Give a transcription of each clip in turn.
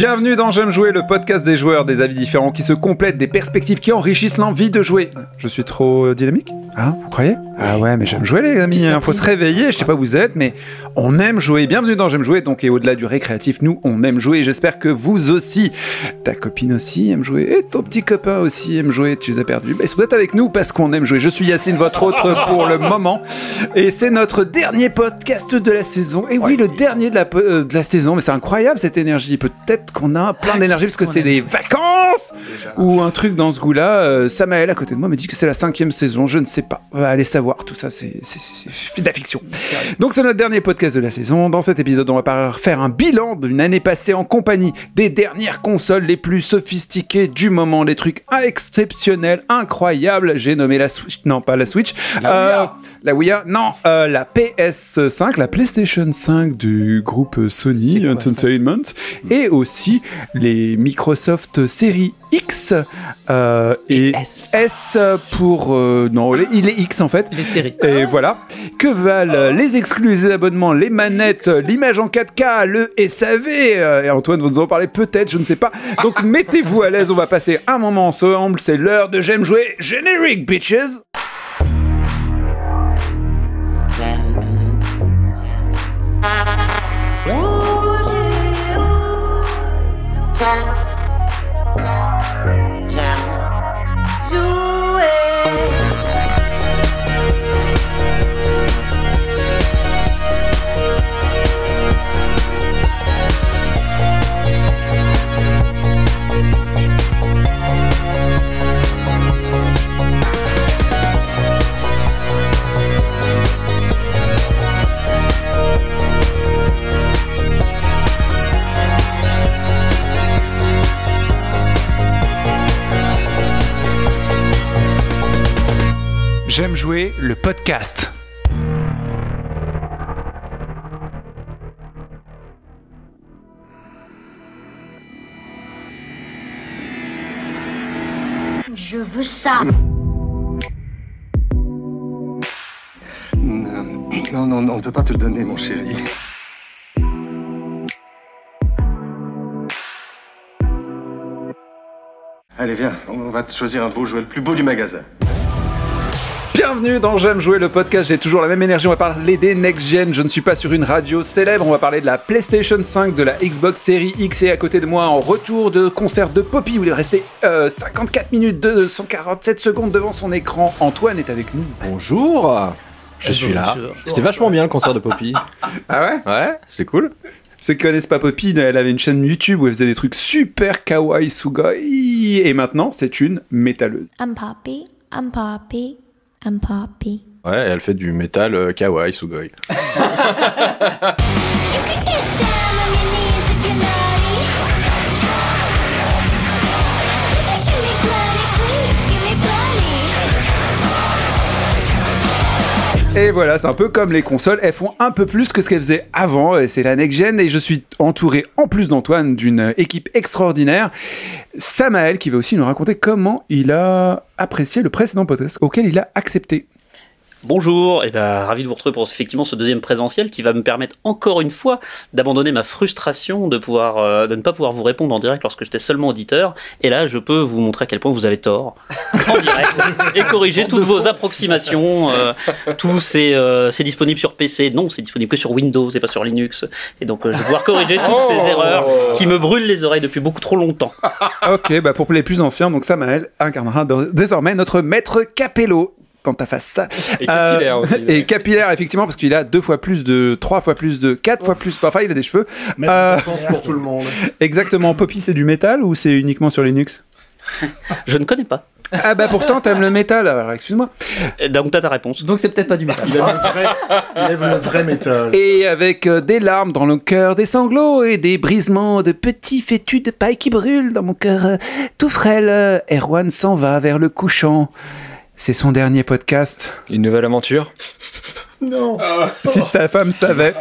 Bienvenue dans J'aime jouer, le podcast des joueurs, des avis différents qui se complètent, des perspectives qui enrichissent l'envie de jouer. Je suis trop euh, dynamique Hein Vous croyez? Ah ouais, mais j'aime jouer les amis, hein, faut se réveiller, je sais pas où vous êtes, mais on aime jouer. Bienvenue dans J'aime jouer, donc et au-delà du récréatif, nous on aime jouer j'espère que vous aussi, ta copine aussi aime jouer et ton petit copain aussi aime jouer, tu les as perdus. Mais ils sont peut-être avec nous parce qu'on aime jouer. Je suis Yacine, votre autre pour le moment, et c'est notre dernier podcast de la saison. Et oui, le dernier de la, euh, de la saison, mais c'est incroyable cette énergie. Peut-être qu'on a plein d'énergie parce que c'est les vacances ou un truc dans ce goût-là. Euh, Samaël à côté de moi me dit que c'est la cinquième saison. Je ne sais pas. On va aller savoir. Tout ça, c'est de la fiction. Donc c'est notre dernier podcast de la saison. Dans cet épisode, on va faire un bilan d'une année passée en compagnie des dernières consoles les plus sophistiquées du moment, les trucs exceptionnels, incroyables. J'ai nommé la Switch, non pas la Switch, Euh, la Wii U, non, euh, la PS5, la PlayStation 5 du groupe Sony Entertainment, et aussi les Microsoft Series X euh, et S. S pour euh, non, les- il est X en fait. Les séries. Et voilà. Que valent les exclus, les abonnements, les manettes, l'image en 4K, le SAV euh, Et Antoine, vous nous en parler peut-être, je ne sais pas. Donc mettez-vous à l'aise, on va passer un moment ensemble. C'est l'heure de J'aime jouer générique, bitches time. J'aime jouer le podcast. Je veux ça. Non, non, non, on ne peut pas te le donner, mon chéri. Allez, viens, on va te choisir un beau jouet, le plus beau du magasin. Bienvenue dans J'aime jouer le podcast, j'ai toujours la même énergie, on va parler des next gen, je ne suis pas sur une radio célèbre, on va parler de la PlayStation 5, de la Xbox Series X et à côté de moi en retour de concert de Poppy où il est resté euh, 54 minutes 247 secondes devant son écran, Antoine est avec nous. Bonjour Je suis là. C'était vachement bien le concert de Poppy. Ah ouais? Ouais, c'était cool. Ceux qui connaissent pas Poppy, elle avait une chaîne YouTube où elle faisait des trucs super kawaii sugoi et maintenant c'est une métalleuse. I'm Poppy. I'm Poppy. I'm Poppy. Ouais, elle fait du métal euh, kawaii sugoi. Et voilà, c'est un peu comme les consoles, elles font un peu plus que ce qu'elles faisaient avant, et c'est la next-gen, et je suis entouré, en plus d'Antoine, d'une équipe extraordinaire. Samaël, qui va aussi nous raconter comment il a apprécié le précédent podcast, auquel il a accepté. Bonjour, et ben ravi de vous retrouver pour effectivement ce deuxième présentiel qui va me permettre encore une fois d'abandonner ma frustration de pouvoir euh, de ne pas pouvoir vous répondre en direct lorsque j'étais seulement auditeur. Et là, je peux vous montrer à quel point vous avez tort en direct et corriger toutes vos approximations. euh, tout c'est euh, c'est disponible sur PC, non, c'est disponible que sur Windows et pas sur Linux. Et donc euh, je vais pouvoir corriger toutes ces erreurs qui me brûlent les oreilles depuis beaucoup trop longtemps. Ok, bah pour les plus anciens, donc Samaël incarnera désormais notre maître Capello dans ta face. Et capillaire Euh, aussi. Et capillaire, effectivement, parce qu'il a deux fois plus de, trois fois plus de, quatre fois plus, enfin il a des cheveux. Euh, pour tout le monde. exactement, Poppy c'est du métal ou c'est uniquement sur Linux? Je ne connais pas. Ah bah pourtant t'aimes le métal, alors excuse-moi. Et Donc t'as ta réponse. Donc c'est peut-être pas du métal. Il aime le vrai, il aime le vrai métal. Et avec euh, des larmes dans le cœur, des sanglots et des brisements de petits fétus de paille qui brûlent dans mon cœur euh, tout frêle, euh, Erwan s'en va vers le couchant. C'est son dernier podcast. Une nouvelle aventure? Non. Si ta femme savait.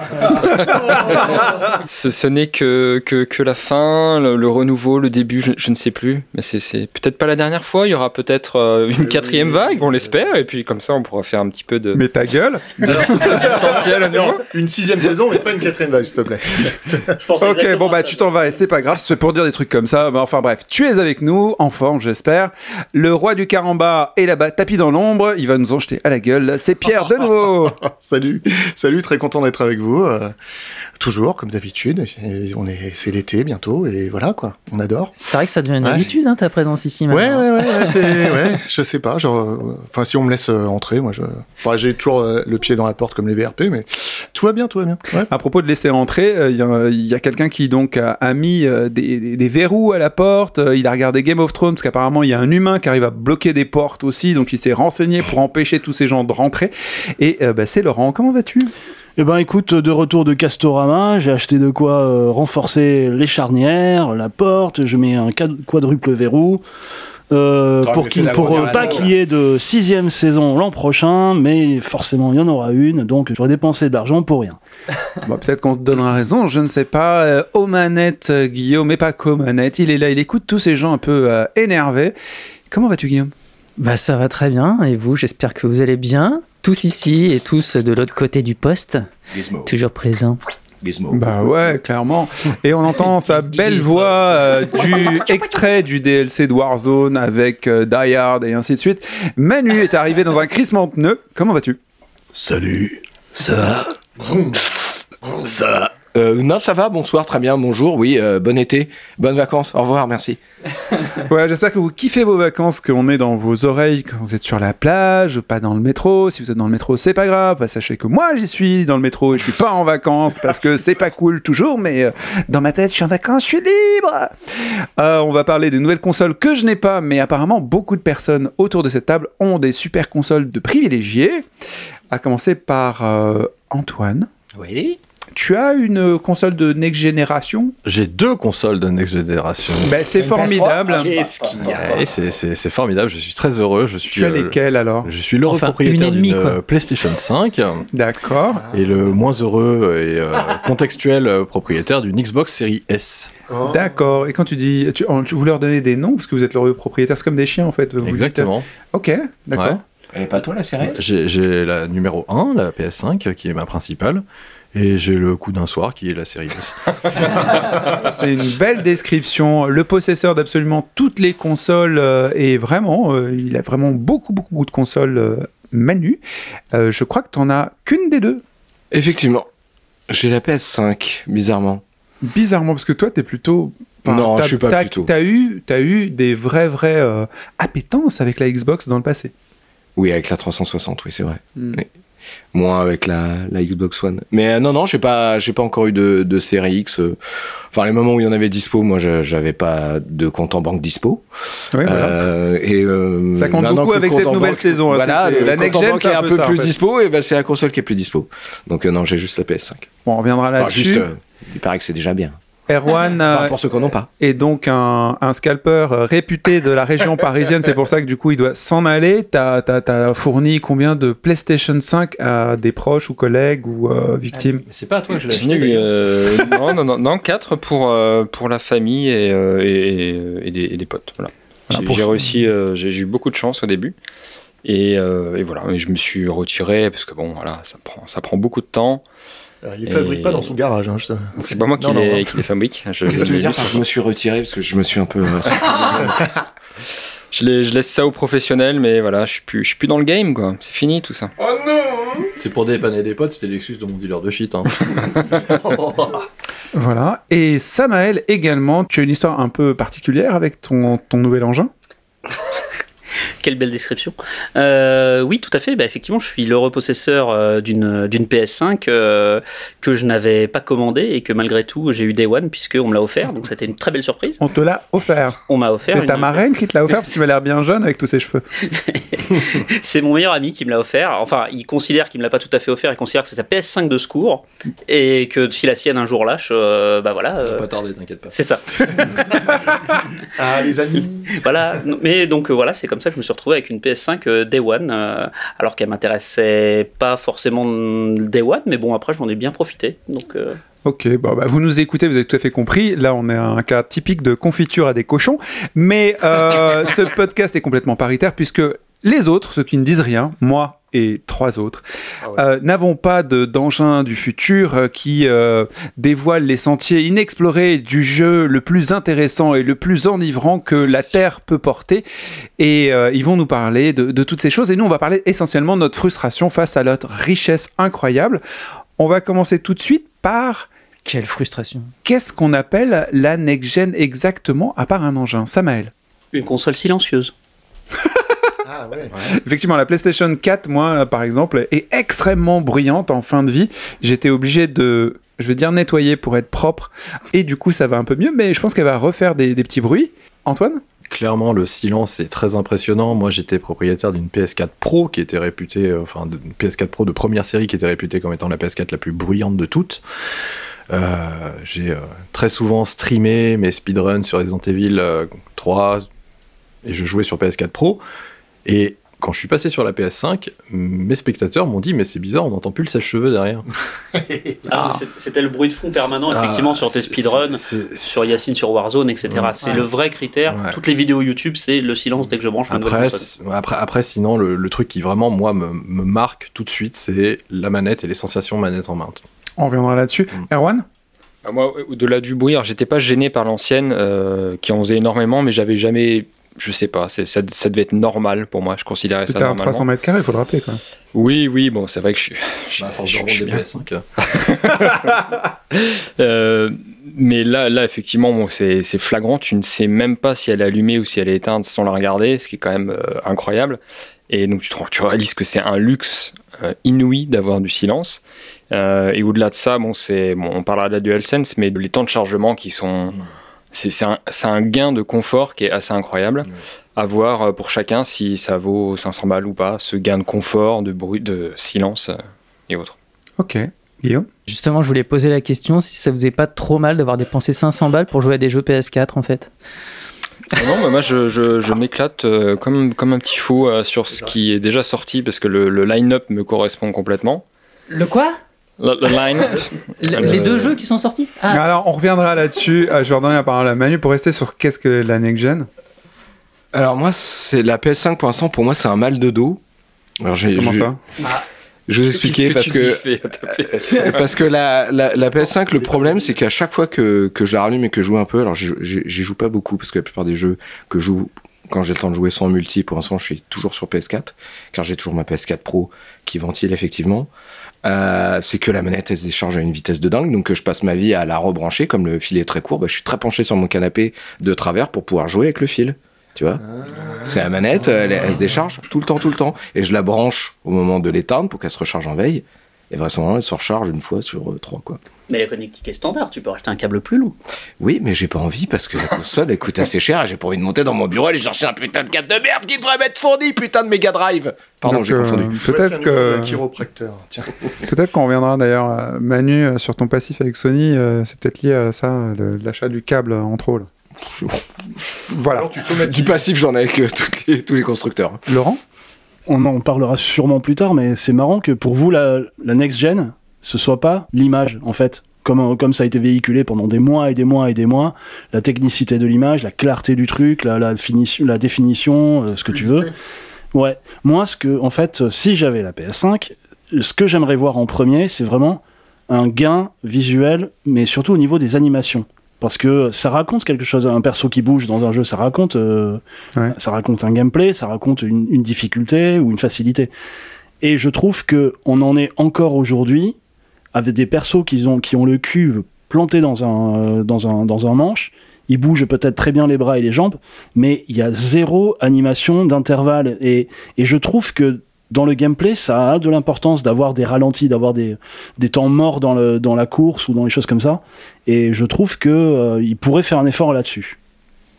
Ce, ce n'est que, que, que la fin, le, le renouveau, le début, je, je ne sais plus. Mais c'est- c'est peut-être pas la dernière fois. Il y aura peut-être euh, une quatrième vague, on l'espère. Et puis comme ça, on pourra faire un petit peu de, Mais ta gueule. de distanciel à nouveau. Non, une sixième saison, mais pas une quatrième vague, s'il te plaît. Je Ok, bon bah tu t'en vas et c'est pas grave, c'est pour dire des trucs comme ça. Mais enfin bref, tu es avec nous, en forme j'espère. Le roi du caramba est là-bas, tapis dans l'ombre, il va nous en jeter à la gueule. C'est Pierre de nouveau. salut, salut, très content d'être avec vous. Toujours, comme d'habitude. On est, c'est l'été bientôt, et voilà quoi. On adore. C'est vrai que ça devient une Ouais. habitude, hein, ta présence ici Ouais, maintenant. ouais, ouais, ouais, je sais pas, genre, euh, enfin, si on me laisse euh, entrer, moi, je, enfin, j'ai toujours euh, le pied dans la porte comme les VRP, mais tout va bien, tout va bien. Ouais. À propos de laisser entrer, euh, il y a, quelqu'un qui donc a, a mis euh, des, des- des verrous à la porte. Euh, il a regardé Game of Thrones parce qu'apparemment il y a un humain qui arrive à bloquer des portes aussi, donc il s'est renseigné pour empêcher tous ces gens de rentrer. Et euh, bah, c'est Laurent. Comment vas-tu? Eh ben écoute, de retour de Castorama, j'ai acheté de quoi euh, renforcer les charnières, la porte, je mets un quad- quadruple verrou. euh, pour fait pour euh, pas qu'il y ait de sixième saison l'an prochain, mais forcément il y en aura une, donc j'aurais dépensé de l'argent pour rien. Bah, Peut-être qu'on te donnera raison, je ne sais pas. Euh, aux manettes, Guillaume, mais pas qu'aux manettes. Il est là, il écoute tous ces gens un peu euh, énervés. Comment vas-tu, Guillaume? Bah ça va très bien, et vous, j'espère que vous allez bien. Tous ici et tous de l'autre côté du poste, Gizmo. toujours présents. Gizmo. Bah ouais, clairement. Et on entend sa belle voix euh, du extrait du DLC de Warzone avec euh, Die Hard et ainsi de suite. Manu est arrivé dans un crissement de pneus. Comment vas-tu? Salut. Ça va? Ça va euh, Non, ça va. Bonsoir, très bien. Bonjour. Oui, euh, bon été. Bonnes vacances. Au revoir. Merci. Ouais, j'espère que vous kiffez vos vacances, qu'on est dans vos oreilles quand vous êtes sur la plage, pas dans le métro. Si vous êtes dans le métro, c'est pas grave. Bah, sachez que moi, j'y suis dans le métro et je suis pas en vacances parce que c'est pas cool toujours, mais euh, dans ma tête, je suis en vacances, je suis libre. Euh, on va parler des nouvelles consoles que je n'ai pas, mais apparemment, beaucoup de personnes autour de cette table ont des super consoles de privilégiés. À commencer par euh, Antoine. Oui. Tu as une console de next génération? J'ai deux consoles de Next Generation. ben, C'est formidable. Qu'est-ce qu'il y a Ouais, c'est, formidable. Je suis très heureux. Je suis. Tu as euh, lesquelles alors? je suis l'heureux Enfin, propriétaire d'une euh, PlayStation 5 D'accord. et le moins heureux et euh, contextuel euh, propriétaire d'une Xbox Series S. Oh. D'accord. Et quand tu dis, tu, tu- vous leur donnez des noms parce que vous êtes l'heureux propriétaire, c'est comme des chiens en fait. Vous dites- Exactement. ok, d'accord. Ouais. Elle est pas toi la série j'ai la numéro 1, la PS5, qui est ma principale. Et j'ai le coup d'un soir, qui est la série S. C'est une belle description. Le possesseur d'absolument toutes les consoles euh, et vraiment, euh, il a vraiment beaucoup, beaucoup, beaucoup de consoles euh, Manu. Euh, je crois que tu n'en as qu'une des deux. Effectivement. J'ai la PS5, bizarrement. Bizarrement, parce que toi, tu es plutôt. Non, je suis pas plutôt. T'as eu, as eu des vraies, vraies euh, appétences avec la Xbox dans le passé. Oui, avec la 360, oui, c'est vrai. Oui. Moins avec la, la Xbox One. Mais euh, non, non, j'ai pas, j'ai pas encore eu de, de série X. euh. Enfin, les moments où il y en avait dispo, moi, je- j'avais pas de compte en banque dispo. Oui, voilà. Euh, et euh, Ça compte beaucoup avec cette nouvelle banque- saison, hein, Voilà, c'est- c'est- le la next en gen, est un un peu en plus fait. dispo, et ben c'est la console qui est plus dispo. Donc euh, non, j'ai juste la PS5. Bon, on reviendra Enfin, là-dessus. juste, euh, il paraît que c'est déjà bien. Erwan Enfin, euh, pour ceux qui n'en ont pas. est donc un, un scalper euh, réputé de la région parisienne. C'est pour ça que du coup, il doit s'en aller. T'as as, fourni combien de PlayStation 5 à des proches ou collègues ou euh, victimes? C'est pas à toi que je l'ai acheté. euh, non, non, non, non, 4 pour, euh, pour la famille et, euh, et, des, et des potes. Voilà. Voilà, J'ai réussi, euh, j'ai eu beaucoup de chance au début. Et, euh, et voilà, et je me suis retiré parce que bon, voilà, ça prend, ça prend beaucoup de temps. Il fabrique Et- pas dans son garage. Hein, je C'est pas moi qui Non, non, les, non. qui les fabrique. Je, Qu'est-ce que tu veux je- dire par je me suis retiré parce que je me suis un peu. euh, je, les- je laisse ça aux professionnels, mais voilà, je suis plus, je suis plus dans le game, quoi. C'est fini tout ça. C'est pour dépanner des potes, c'était l'excuse de mon dealer de shit. Hein. Voilà. Et Samael également, tu as une histoire un peu particulière avec ton, ton nouvel engin? Quelle belle description. Euh, oui, tout à fait. Bah, effectivement, je suis l'heureux possesseur euh, d'une d'une PS5 euh, que je n'avais pas commandée et que malgré tout j'ai eu Day One puisqu'on me l'a offert. Donc c'était une très belle surprise. On te l'a offert. On m'a offert. C'est ta marraine qui te l'a offert parce que tu m'as l'air bien jeune avec tous ses cheveux. C'est mon meilleur ami qui me l'a offert. Enfin, il considère qu'il me l'a pas tout à fait offert. Il considère que c'est sa PS5 de secours et que si la sienne un jour lâche, euh, bah voilà. Ça va pas tarder, t'inquiète pas. c'est ça. Ah, les amis. voilà. Mais donc voilà, c'est comme ça je me suis retrouvé avec une PS5 euh, Day One, euh, alors qu'elle m'intéressait pas forcément Day One, mais bon, après, j'en ai bien profité. Donc. euh, Ok, bon, bah, vous nous écoutez, vous avez tout à fait compris. Là, on est un cas typique de confiture à des cochons. Mais euh, ce podcast est complètement paritaire puisque les autres, ceux qui ne disent rien, moi et trois autres, euh, n'avons pas de- d'engin du futur euh, qui euh, dévoile les sentiers inexplorés du jeu le plus intéressant et le plus enivrant que la Terre peut porter. Et euh, ils vont nous parler de, de toutes ces choses. Et nous, on va parler essentiellement de notre frustration face à notre richesse incroyable. On va commencer tout de suite par Quelle frustration. qu'est-ce qu'on appelle la next-gen exactement, à part un engin? Samael Une console silencieuse. Ah ouais. Effectivement, la PlayStation 4, moi, par exemple, est extrêmement bruyante en fin de vie. J'étais obligé de, je vais dire, nettoyer pour être propre. Et du coup, ça va un peu mieux, mais je pense qu'elle va refaire des, des petits bruits. Antoine? Clairement, le silence est très impressionnant. Moi, j'étais propriétaire d'une PS4 Pro qui était réputée, euh, enfin, d'une PS4 Pro de première série qui était réputée comme étant la PS4 la plus bruyante de toutes. Euh, j'ai euh, très souvent streamé mes speedruns sur Resident Evil euh, 3 et je jouais sur PS4 Pro. Et quand je suis passé sur la PS5, mes spectateurs m'ont dit Mais c'est bizarre, on n'entend plus le sèche-cheveux derrière. Ah, C'était le bruit de fond permanent, Ah, effectivement, sur tes speedruns, sur Yacine, sur Warzone, etc. Ouais. C'est Ouais. le vrai critère. Ouais. Toutes les vidéos YouTube, c'est le silence dès que je branche ma nouvelle Après, console. c- après, après, sinon, le, le truc qui vraiment, moi, me, me marque tout de suite, c'est la manette et les sensations manette en main. On reviendra là-dessus. Erwan Ah, Moi, au-delà du bruit, alors, j'étais pas gêné par l'ancienne, euh, qui en faisait énormément, mais j'avais jamais. Je sais pas, ça, ça devait être normal pour moi, je considérais ça C'était un normalement. 300 mètres carrés, il faut le rappeler. Quoi. Oui, oui, bon, c'est vrai que je suis. je- Bah, je- de je suis bien. PS5. Euh, mais là, là effectivement, bon, c'est flagrant. Tu ne sais même pas si elle est allumée ou si elle est éteinte sans la regarder, ce qui est quand même euh, incroyable. Et donc, tu, te rends- tu réalises que c'est un luxe euh, inouï d'avoir du silence. Euh, et au-delà de ça, bon, on parlera de la DualSense, mais les temps de chargement qui sont. C'est c'est un, gain de confort qui est assez incroyable. À voir euh, pour chacun si ça vaut 500 balles ou pas, ce gain de confort, de bruit, de silence euh, et autres. Ok. Guillaume? Justement, je voulais poser la question si ça vous est pas trop mal d'avoir dépensé 500 balles pour jouer à des jeux PS4 en fait? Ah Non, moi je, je- je m'éclate euh, comme, comme un petit fou euh, sur ce qui est déjà sorti parce que le, le line-up me correspond complètement. Le quoi? Line. Le- Les deux jeux qui sont sortis? Ah, Alors, on reviendra là-dessus. Euh, je vais redonner la parole à Manu pour rester sur qu'est-ce que la next-gen. Alors moi, c'est la PS5 pour l'instant, pour moi, c'est un mal de dos. Alors, j'ai- Comment je, ça? Je vais vous expliquer parce que parce que la, la, la PS5, le problème, c'est qu'à chaque fois que, que je la rallume et que je joue un peu, alors j'y j'y- j'y joue pas beaucoup parce que la plupart des jeux que je joue quand j'ai le temps de jouer sont en multi. Pour l'instant, je suis toujours sur PS4 car j'ai toujours ma PS4 Pro qui ventile effectivement. Euh, c'est que la manette elle se décharge à une vitesse de dingue, donc euh, je passe ma vie à la rebrancher. Comme le fil est très court, bah, je suis très penché sur mon canapé de travers pour pouvoir jouer avec le fil. Tu vois Parce que la manette, elle, elle se décharge tout le temps, tout le temps. Et je la branche au moment de l'éteindre pour qu'elle se recharge en veille. Et vraisemblablement, elle se recharge une fois sur euh, trois, quoi. Mais la connectique est standard, tu peux acheter un câble plus long. Oui, mais j'ai pas envie parce que la console elle coûte assez cher et j'ai pas envie de monter dans mon bureau et aller chercher un putain de câble de merde qui devrait m'être fourni, putain de Mega Drive. Pardon, j'ai euh, confondu. Peut-être que. chiropracteur. Tiens. Peut-être qu'on reviendra d'ailleurs, euh, Manu, euh, sur ton passif avec Sony. euh, c'est peut-être lié à ça, l'achat du câble en trop. là. Voilà. Alors tu. Du passif, j'en ai avec euh, les- tous les constructeurs. Laurent? On en parlera sûrement plus tard, mais c'est marrant que pour vous, la, la next-gen, ce soit pas l'image, en fait. Comme, comme ça a été véhiculé pendant des mois et des mois et des mois, la technicité de l'image, la clarté du truc, la, la, finition, la définition, euh, ce que tu veux. Ouais. Moi, ce que, en fait, euh, si j'avais la PS5, ce que j'aimerais voir en premier, c'est vraiment un gain visuel, mais surtout au niveau des animations. Parce que ça raconte quelque chose, un perso qui bouge dans un jeu, ça raconte, euh, Ouais. ça raconte un gameplay, ça raconte une, une difficulté ou une facilité. Et je trouve que on en est encore aujourd'hui avec des persos qui ont, qui ont le cul planté dans un, euh, dans un, dans un manche. Ils bougent peut-être très bien les bras et les jambes, mais il y a zéro animation d'intervalle. Et, et je trouve que dans le gameplay, ça a de l'importance d'avoir des ralentis, d'avoir des, des temps morts dans, le, dans la course ou dans les choses comme ça. Et je trouve que euh, pourrait faire un effort là-dessus.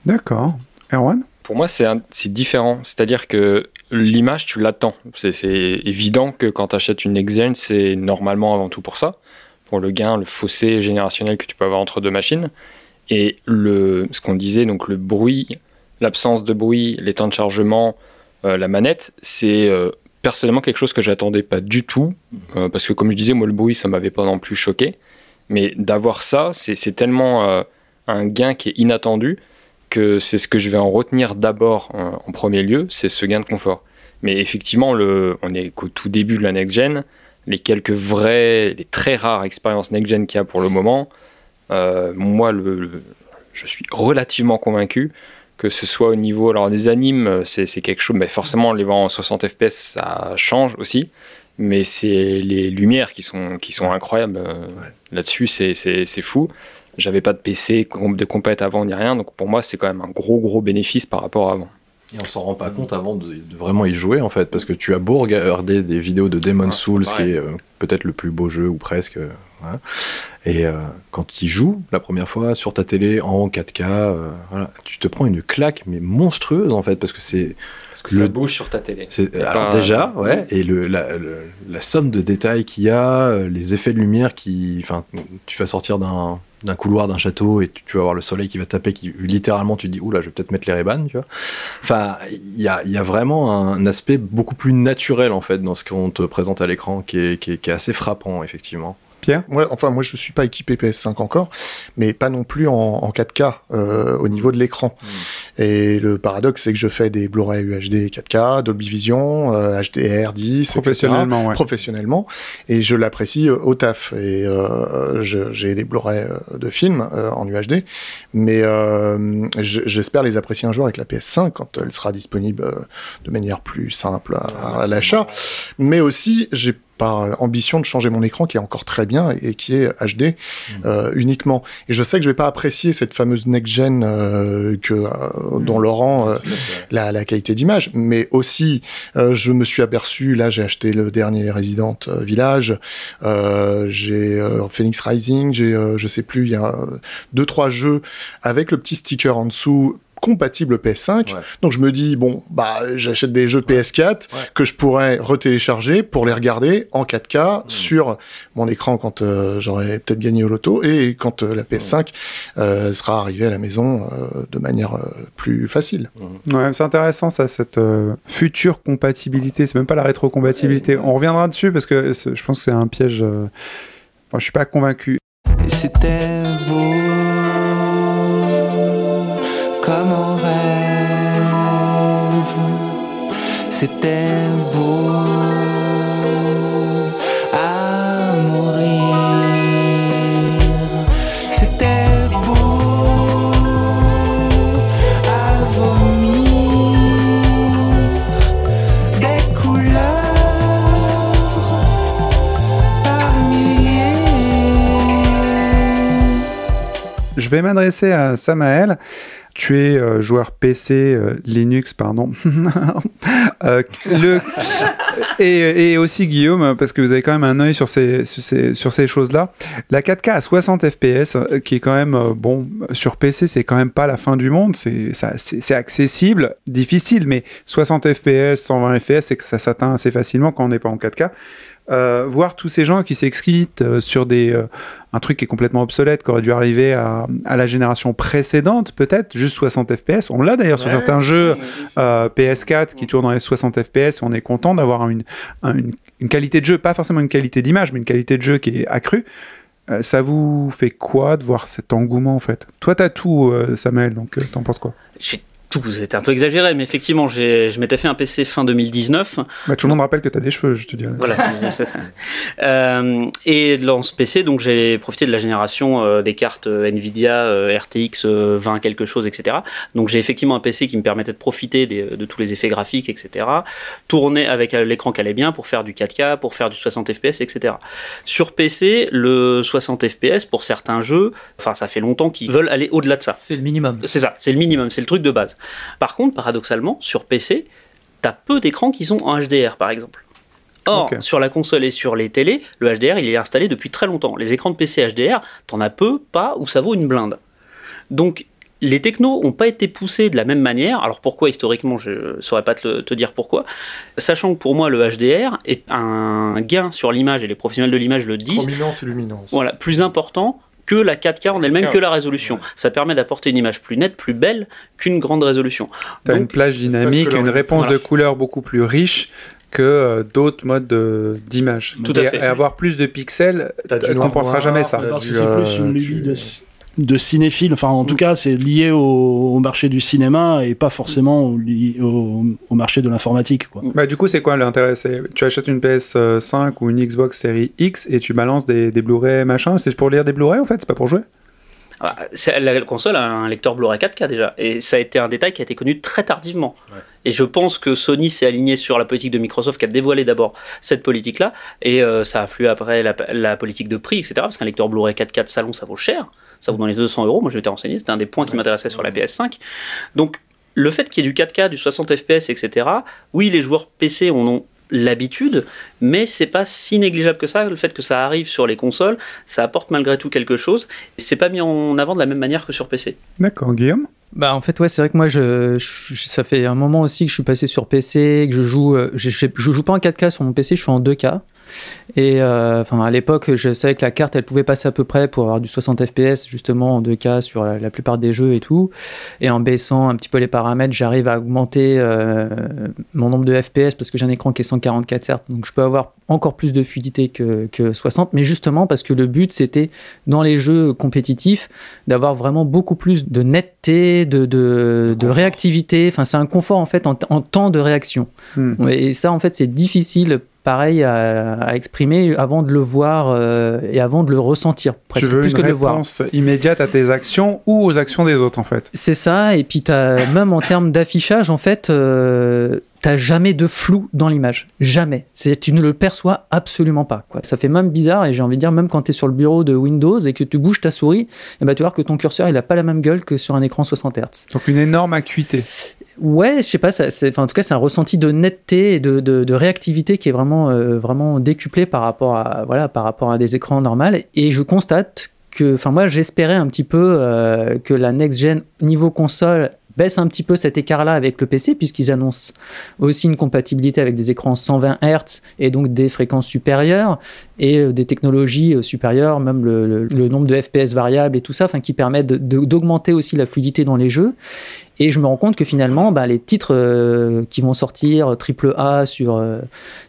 D'accord. Erwan? Pour moi, c'est différent. C'est-à-dire que l'image, tu l'attends. C'est évident que quand tu achètes une next-gen, c'est normalement avant tout pour ça, pour le gain, le fossé générationnel que tu peux avoir entre deux machines. Et le, ce qu'on disait, donc le bruit, l'absence de bruit, les temps de chargement, euh, la manette, c'est euh, personnellement quelque chose que j'attendais pas du tout, euh, parce que comme je disais, moi le bruit ça m'avait pas non plus choqué, mais d'avoir ça, c'est tellement un gain qui est inattendu que c'est ce que je vais en retenir d'abord en, en premier lieu, c'est ce gain de confort. Mais effectivement, le, on est qu'au tout début de la next-gen, les quelques vraies, les très rares expériences next-gen qu'il y a pour le moment, euh, moi le, le- je suis relativement convaincu que ce soit au niveau alors des animes c'est quelque chose mais forcément les voir en 60 fps ça change aussi mais c'est les lumières qui sont qui sont incroyables euh, là-dessus c'est c'est c'est fou j'avais pas de PC de compète avant ni rien donc pour moi c'est quand même un gros gros bénéfice par rapport à avant. Et on s'en rend pas compte avant de, de vraiment y jouer en fait, parce que tu as beau regarder des vidéos de Demon's Souls, qui est euh, peut-être le plus beau jeu ou presque, euh, voilà. et euh, quand tu y joues la première fois sur ta télé en 4K, euh, voilà, tu te prends une claque mais monstrueuse en fait, parce que c'est parce que ça bouge sur ta télé. Alors pas- déjà, ouais, et le, la, le- la somme de détails qu'il y a, les effets de lumière qui, enfin, tu vas sortir d'un d'un couloir d'un château et tu, vas voir le soleil qui va taper, qui littéralement tu te dis oula, je vais peut-être mettre les rébans, tu vois. Enfin, il y a, y a vraiment un aspect beaucoup plus naturel en fait dans ce qu'on te présente à l'écran, qui est, qui, est, qui est assez frappant effectivement. Pierre? Ouais, enfin, moi, je suis pas équipé PS5 encore, mais pas non plus en, en 4K euh, au niveau de l'écran. Et le paradoxe, c'est que je fais des Blu-ray UHD 4K, Dolby Vision, euh, HDR 10, etc. Professionnellement, ouais. professionnellement, et je l'apprécie euh, au taf. Et euh, j'ai des Blu-ray euh, de films euh, en UHD, mais euh, je- j'espère les apprécier un jour avec la PS5 quand elle sera disponible euh, de manière plus simple à, à l'achat. Mais aussi, j'ai par ambition de changer mon écran qui est encore très bien et qui est HD euh, uniquement. Et je sais que je vais pas apprécier cette fameuse next-gen euh, que euh, dont Laurent la, la qualité d'image, mais aussi je me suis aperçu là j'ai acheté le dernier Resident Village, j'ai Phoenix Rising, j'ai je sais plus il y a deux trois jeux avec le petit sticker en dessous compatible PS5. Donc je me dis bon bah j'achète des jeux PS4 que je pourrais retélécharger pour les regarder en 4K sur mon écran quand euh, j'aurai peut-être gagné au loto et quand euh, la PS5 euh, sera arrivée à la maison euh, de manière euh, plus facile. Ouais, c'est intéressant ça, cette euh, future compatibilité. C'est même pas la rétrocompatibilité. On reviendra dessus parce que je pense que c'est un piège. euh, Moi, je suis pas convaincu. Et c'était beau C'était beau à mourir. C'était beau à vomir. Des couleurs par milliers. Je vais m'adresser à Samael. Tu es euh, joueur PC, euh, Linux, pardon. Euh, le... et, aussi Guillaume, parce que vous avez quand même un œil sur ces, choses-là. La 4K à 60 FPS, qui est quand même, bon, sur PC, c'est quand même pas la fin du monde. C'est accessible, difficile, mais 60 FPS, 120 FPS, c'est que ça s'atteint assez facilement quand on n'est pas en 4K. Euh, voir tous ces gens qui s'excitent euh, sur des euh, un truc qui est complètement obsolète, qui aurait dû arriver à, à la génération précédente, peut-être, juste 60 FPS. On l'a d'ailleurs sur certains jeux si, si, si, euh, PS4 qui tournent dans les 60 FPS. On est content d'avoir une, un- une, une qualité de jeu, pas forcément une qualité d'image, mais une qualité de jeu qui est accrue. Ça vous fait quoi de voir cet engouement en fait? Toi, t'as tout, euh, Samuel, donc euh, t'en penses quoi? Tout, c'était un peu exagéré, mais effectivement, j'ai- je m'étais fait un PC fin 2019. bah, Tout le monde rappelle que t'as des cheveux, je te dirais. Voilà. Euh, et dans ce PC, donc j'ai profité de la génération euh, des cartes euh, Nvidia euh, RTX euh, 20 quelque chose, etc. Donc j'ai effectivement un PC qui me permettait de profiter des- de tous les effets graphiques, etc. Tourner avec l'écran qui allait bien pour faire du 4K, pour faire du 60 FPS, etc. Sur PC, le 60 FPS pour certains jeux, enfin ça fait longtemps qu'ils veulent aller au-delà de ça. C'est le minimum. C'est ça, c'est le minimum, c'est le truc de base. Par contre, paradoxalement, sur PC, t'as peu d'écrans qui sont en HDR, par exemple. Or, sur la console et sur les télés, le HDR, il est installé depuis très longtemps. Les écrans de PC HDR, t'en as peu, pas, ou ça vaut une blinde. Donc, les technos n'ont pas été poussés de la même manière. Alors pourquoi historiquement, je ne saurais pas te, le- te dire pourquoi. Sachant que pour moi, le HDR est un gain sur l'image, et les professionnels de l'image le disent, Prominence et luminance. voilà, plus important que la 4K en elle-même, que la résolution. Ça permet d'apporter une image plus nette, plus belle qu'une grande résolution. Donc, une plage dynamique, que une réponse voilà. de couleur beaucoup plus riche que euh, d'autres modes de- d'image. Tout à Et- fait. Et avoir plus de pixels, tu noir penseras noir, jamais ça. t'as Parce que du, c'est euh, plus une lubie tu- de, de cinéphile. Enfin, en tout cas, c'est lié au, au marché du cinéma et pas forcément au, au, au marché de l'informatique. quoi. Bah, du coup, c'est quoi l'intérêt? C'est- Tu achètes une PS5 ou une Xbox série X et tu balances des, des Blu-ray machin. C'est pour lire des Blu-ray en fait, c'est pas pour jouer? Ah, c'est- la console a un lecteur Blu-ray 4K déjà, et ça a été un détail qui a été connu très tardivement. Et je pense que Sony s'est aligné sur la politique de Microsoft qui a dévoilé d'abord cette politique-là, et euh, ça a flué après la, la politique de prix, etc. Parce qu'un lecteur Blu-ray 4K de salon, ça vaut cher, ça vaut dans les 200 euros. Moi, je m'étais renseigné, c'était un des points qui m'intéressait sur la PS5. Donc, le fait qu'il y ait du 4K, du 60 FPS, etc. Oui, les joueurs PC en ont l'habitude, mais c'est pas si négligeable que ça. Le fait que ça arrive sur les consoles, ça apporte malgré tout quelque chose. Et c'est pas mis en avant de la même manière que sur PC. D'accord, Guillaume Bah en fait ouais c'est vrai que moi je, je- ça fait un moment aussi que je suis passé sur PC que je joue euh, je, je, je joue pas en 4K sur mon PC je suis en 2K et euh, enfin à l'époque je savais que la carte elle pouvait passer à peu près pour avoir du 60 FPS justement en 2K sur la, la plupart des jeux et tout et en baissant un petit peu les paramètres j'arrive à augmenter euh, mon nombre de FPS parce que j'ai un écran qui est 144 certes donc je peux avoir encore plus de fluidité que, que 60 mais justement parce que le but c'était dans les jeux compétitifs d'avoir vraiment beaucoup plus de netteté, de, de, de réactivité. Enfin, c'est un confort en fait en, en temps de réaction. Hmm. Et ça, en fait, c'est difficile, pareil, à, à exprimer avant de le voir euh, et avant de le ressentir, Tu presque veux plus une que de le voir. réponse immédiate à tes actions ou aux actions des autres en fait? C'est ça, et puis t'as, même en termes d'affichage, en fait, euh, t'as jamais de flou dans l'image. Jamais. C'est, tu ne le perçois absolument pas. Quoi. Ça fait même bizarre, et j'ai envie de dire, même quand tu es sur le bureau de Windows et que tu bouges ta souris, eh ben, tu voir que ton curseur, il a pas la même gueule que sur un écran 60 Hz. Donc une énorme acuité. Ouais, je sais pas, enfin, en tout cas, c'est un ressenti de netteté et de, réactivité qui est vraiment, euh, vraiment décuplé par rapport, à, voilà, par rapport à des écrans normaux. Et je constate que, enfin, moi, j'espérais un petit peu euh, que la next-gen niveau console baisse un petit peu cet écart-là avec le PC, puisqu'ils annoncent aussi une compatibilité avec des écrans 120 Hz et donc des fréquences supérieures et euh, des technologies supérieures, même le, le- nombre de FPS variables et tout ça, enfin, qui permettent d'augmenter aussi la fluidité dans les jeux. Et je me rends compte que finalement, bah, les titres euh, qui vont sortir triple A sur, euh,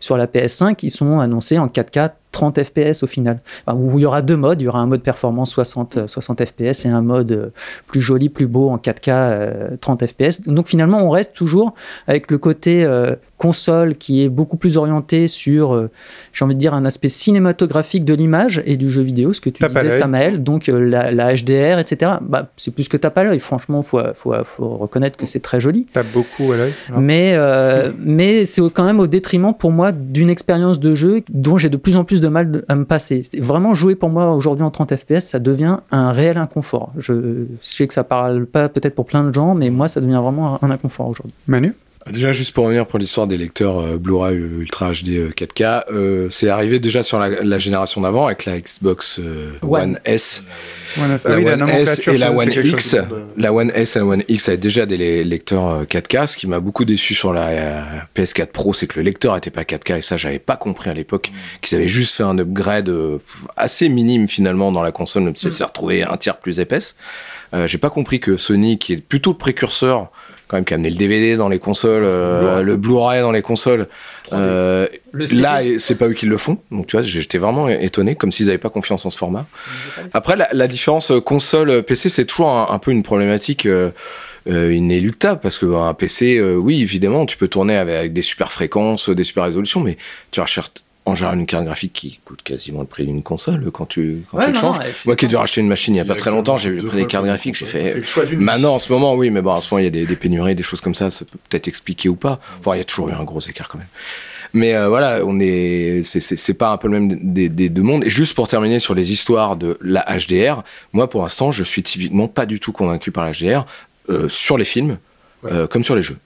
sur la PS5, ils sont annoncés en 4K 30 FPS au final. Enfin, où il y aura deux modes, il y aura un mode performance 60, euh, 60 FPS et un mode euh, plus joli, plus beau en 4K euh, 30 FPS. Donc finalement, on reste toujours avec le côté euh, console qui est beaucoup plus orienté sur, euh, j'ai envie de dire, un aspect cinématographique de l'image et du jeu vidéo, ce que tu disais. Samael, donc la, la HDR, etc. Bah, c'est plus que tape à l'œil. Franchement, faut, faut, faut reconnaître que c'est très joli. Tape beaucoup à l'œil. Mais, mais c'est quand même au détriment pour moi d'une expérience de jeu dont j'ai de plus en plus de mal à me passer. Vraiment jouer pour moi aujourd'hui en 30 FPS, ça devient un réel inconfort. Je, sais que ça parle pas peut-être pour plein de gens, mais moi ça devient vraiment un inconfort aujourd'hui. Manu? Déjà, juste pour revenir pour l'histoire des lecteurs euh, Blu-ray euh, Ultra HD euh, 4K, euh, c'est arrivé déjà sur la, la génération d'avant avec la Xbox euh, One. One. S. One S. Ah oui, One et la One X. de- La One S et la One X avaient déjà des le- lecteurs euh, 4K. Ce qui m'a beaucoup déçu sur la euh, PS4 Pro, c'est que le lecteur était pas 4K et ça, j'avais pas compris à l'époque qu'ils avaient juste fait un upgrade euh, assez minime finalement dans la console, même si elle s'est retrouvée un tiers plus épaisse. Euh, J'ai pas compris que Sony, qui est plutôt le précurseur, quand même, qui a amené le DVD dans les consoles, euh, le Blu-ray. dans les consoles, euh, là, c'est pas eux qui le font. Donc, tu vois, j'étais vraiment étonné, comme s'ils avaient pas confiance en ce format. Après, la, la différence euh, console-PC, c'est toujours un, un peu une problématique euh, euh, inéluctable, parce que un PC, euh, oui, évidemment, tu peux tourner avec, avec des super fréquences, des super résolutions, mais tu recherches en général une carte graphique qui coûte quasiment le prix d'une console quand tu, quand Ouais, tu non, changes. non, ouais, Moi qui ai dû racheter une machine il y a pas très longtemps, j'ai pris des cartes graphiques, j'ai fait. Maintenant, en ce moment, oui, mais bon, en ce moment, il y a des, des pénuries, des choses comme ça, ça peut peut-être expliquer ou pas. Enfin, il y a toujours eu un gros écart quand même. Mais euh, voilà, on est, c'est- pas un peu le même des, des deux mondes. Et juste pour terminer sur les histoires de la HDR, moi pour l'instant, je suis typiquement pas du tout convaincu par la HDR euh, sur les films euh, comme sur les jeux.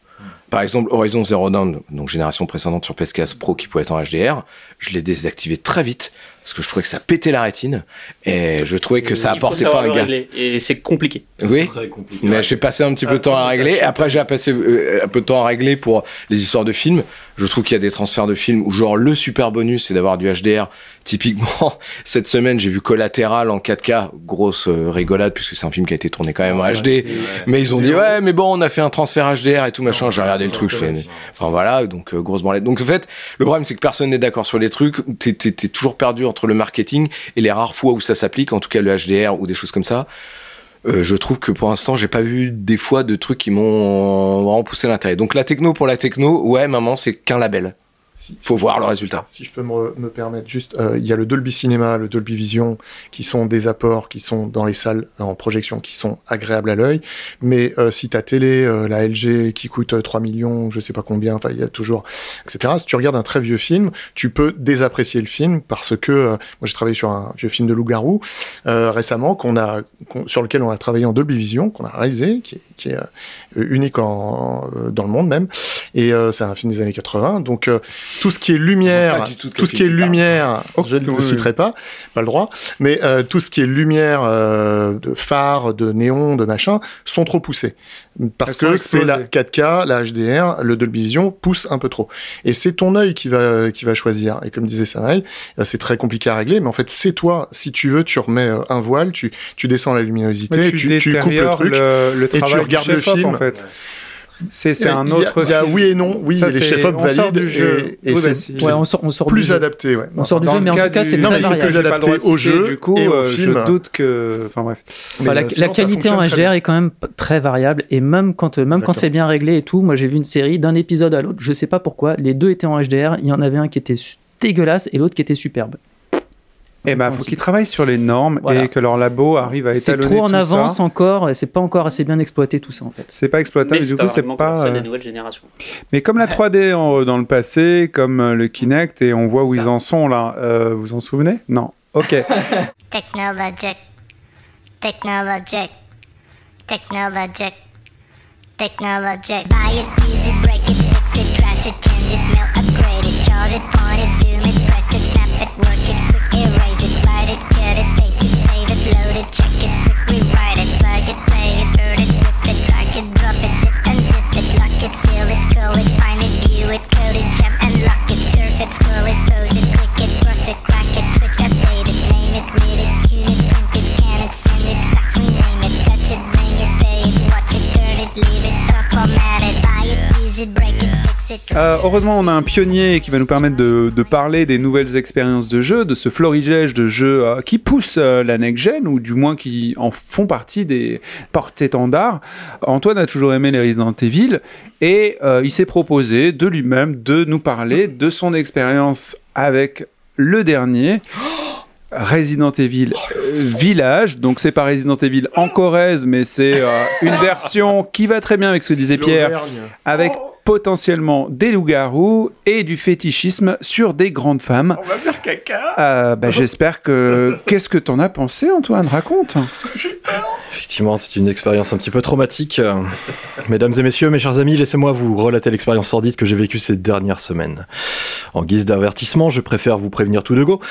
Par exemple, Horizon Zero Dawn, donc génération précédente sur PS4 Pro qui pouvait être en HDR, je l'ai désactivé très vite parce que je trouvais que ça pétait la rétine et je trouvais que ça apportait pas un gain. Et c'est compliqué. Oui, Très compliqué. mais j'ai passé un petit peu de temps à régler. Après, j'ai passé euh, un peu de temps à régler pour les histoires de films. Je trouve qu'il y a des transferts de films où, genre, le super bonus, c'est d'avoir du HDR Typiquement, cette semaine, j'ai vu Collatéral en 4K, grosse euh, rigolade puisque c'est un film qui a été tourné quand même en HD. Mais ils ont dit ouais, mais bon, on a fait un transfert HDR et tout machin. J'ai regardé le truc, je fais, enfin voilà, donc euh, grosse branlette. Donc en fait, le problème c'est que personne n'est d'accord sur les trucs. T'es t'es- t'es toujours perdu entre le marketing et les rares fois où ça s'applique, en tout cas le HDR ou des choses comme ça. Euh, je trouve que pour l'instant, j'ai pas vu des fois de trucs qui m'ont vraiment poussé l'intérêt. Donc la techno pour la techno, ouais, maman, c'est qu'un label. Faut voir le résultat. Si je peux me, me permettre juste, euh, il y a le Dolby Cinema, le Dolby Vision, qui sont des apports qui sont dans les salles en projection, qui sont agréables à l'œil. Mais euh, si ta télé, euh, la LG, qui coûte euh, 3 millions, je sais pas combien, enfin il y a toujours, etc. Si tu regardes un très vieux film, tu peux désapprécier le film parce que euh, moi j'ai travaillé sur un vieux film de loup-garou euh, récemment, qu'on a, qu'on- sur lequel on a travaillé en Dolby Vision, qu'on a réalisé, qui est, qui est, euh, unique en, euh, dans le monde même. Et euh, c'est un film des années 80. Donc euh, tout ce qui est lumière, Pas du tout ce qui est lumière, Oh, je ne vous citerai pas, pas le droit, mais euh, tout ce qui est lumière euh, de phare, de néon, de machin, sont trop poussés. Parce Elles que c'est la explosées. 4K, la HDR, le Dolby Vision pousse un peu trop. Et c'est ton œil qui va, qui va choisir. Et comme disait Samuel, euh, c'est très compliqué à régler, mais en fait, c'est toi. Si tu veux, tu remets euh, un voile, tu, tu descends la luminosité, tu, tu coupes le truc, le, le et tu regardes le film. en fait. C'est un autre. il y a oui et non. Oui, Ça, les c'est- chefs-op on sort valident du jeu. et, et Oui, c'est bah. Ouais, on sort, on sort du plus jeu. adapté. Ouais. On sort du Dans jeu, mais en tout cas, du- c'est Non, très variable. plus adapté au jeu Du coup, et au euh, film. je doute que. Enfin bref. Enfin, la, euh, la ça qualité en HDR est quand même très variable et même quand, euh, même quand c'est bien réglé et tout, moi j'ai vu une série d'un épisode à l'autre, je sais pas pourquoi, les deux étaient en HDR, il y en avait un qui était dégueulasse et l'autre qui était superbe. Eh ben, faut qu'ils travaillent sur les normes Voilà. et que leur labo arrive à C'est étalonner trop en tout avance ça. encore et c'est pas encore assez bien exploité tout ça en fait. C'est pas exploitable, Mais et du c'est coup, c'est pas. euh, des nouvelles générations. Mais comme la 3D en- dans le passé, comme euh, le Kinect, et on voit où C'est ils ça. en sont là. Euh, vous en souvenez? Non. Ok. Technologic. Technologic. Technologic. Technologic. Buy it, use it, break it, fix it, crash it, change it, mail, upgrade it, charge it, point it, zoom it, press it, snap it, work it, check it, quick rewrite it, plug it, play it, burn it, rip it, drag it, drop it, zip and zip it, lock it, fill it, curl it, find it, view it, code it, jump and lock it, surf it, scroll it, pose it, click it, cross it, crack it, switch, update it, name it, read it, tune it, print it, scan it, fax, rename it, touch it, bring it, pay it, watch it, turn it, leave it, it, buy it, use it, break it. Euh, heureusement, on a un pionnier qui va nous permettre de, de parler des nouvelles expériences de jeu, de ce florilège de jeux euh, qui poussent euh, la next-gen, ou du moins qui en font partie des porte-étendards. Antoine a toujours aimé les Resident Evil, et euh, il s'est proposé de lui-même de nous parler de son expérience avec le dernier. Resident Evil euh, Village, donc c'est pas Resident Evil en Corrèze, mais c'est euh, une version qui va très bien avec ce que disait Pierre, avec potentiellement des loups-garous et du fétichisme sur des grandes femmes. On va faire caca. Euh, bah, J'espère que. Qu'est-ce que t'en as pensé, Antoine? Raconte. Effectivement, c'est une expérience un petit peu traumatique. Mesdames et messieurs, mes chers amis, laissez-moi vous relater l'expérience sordide que j'ai vécue ces dernières semaines. En guise d'avertissement, je préfère vous prévenir tout de go.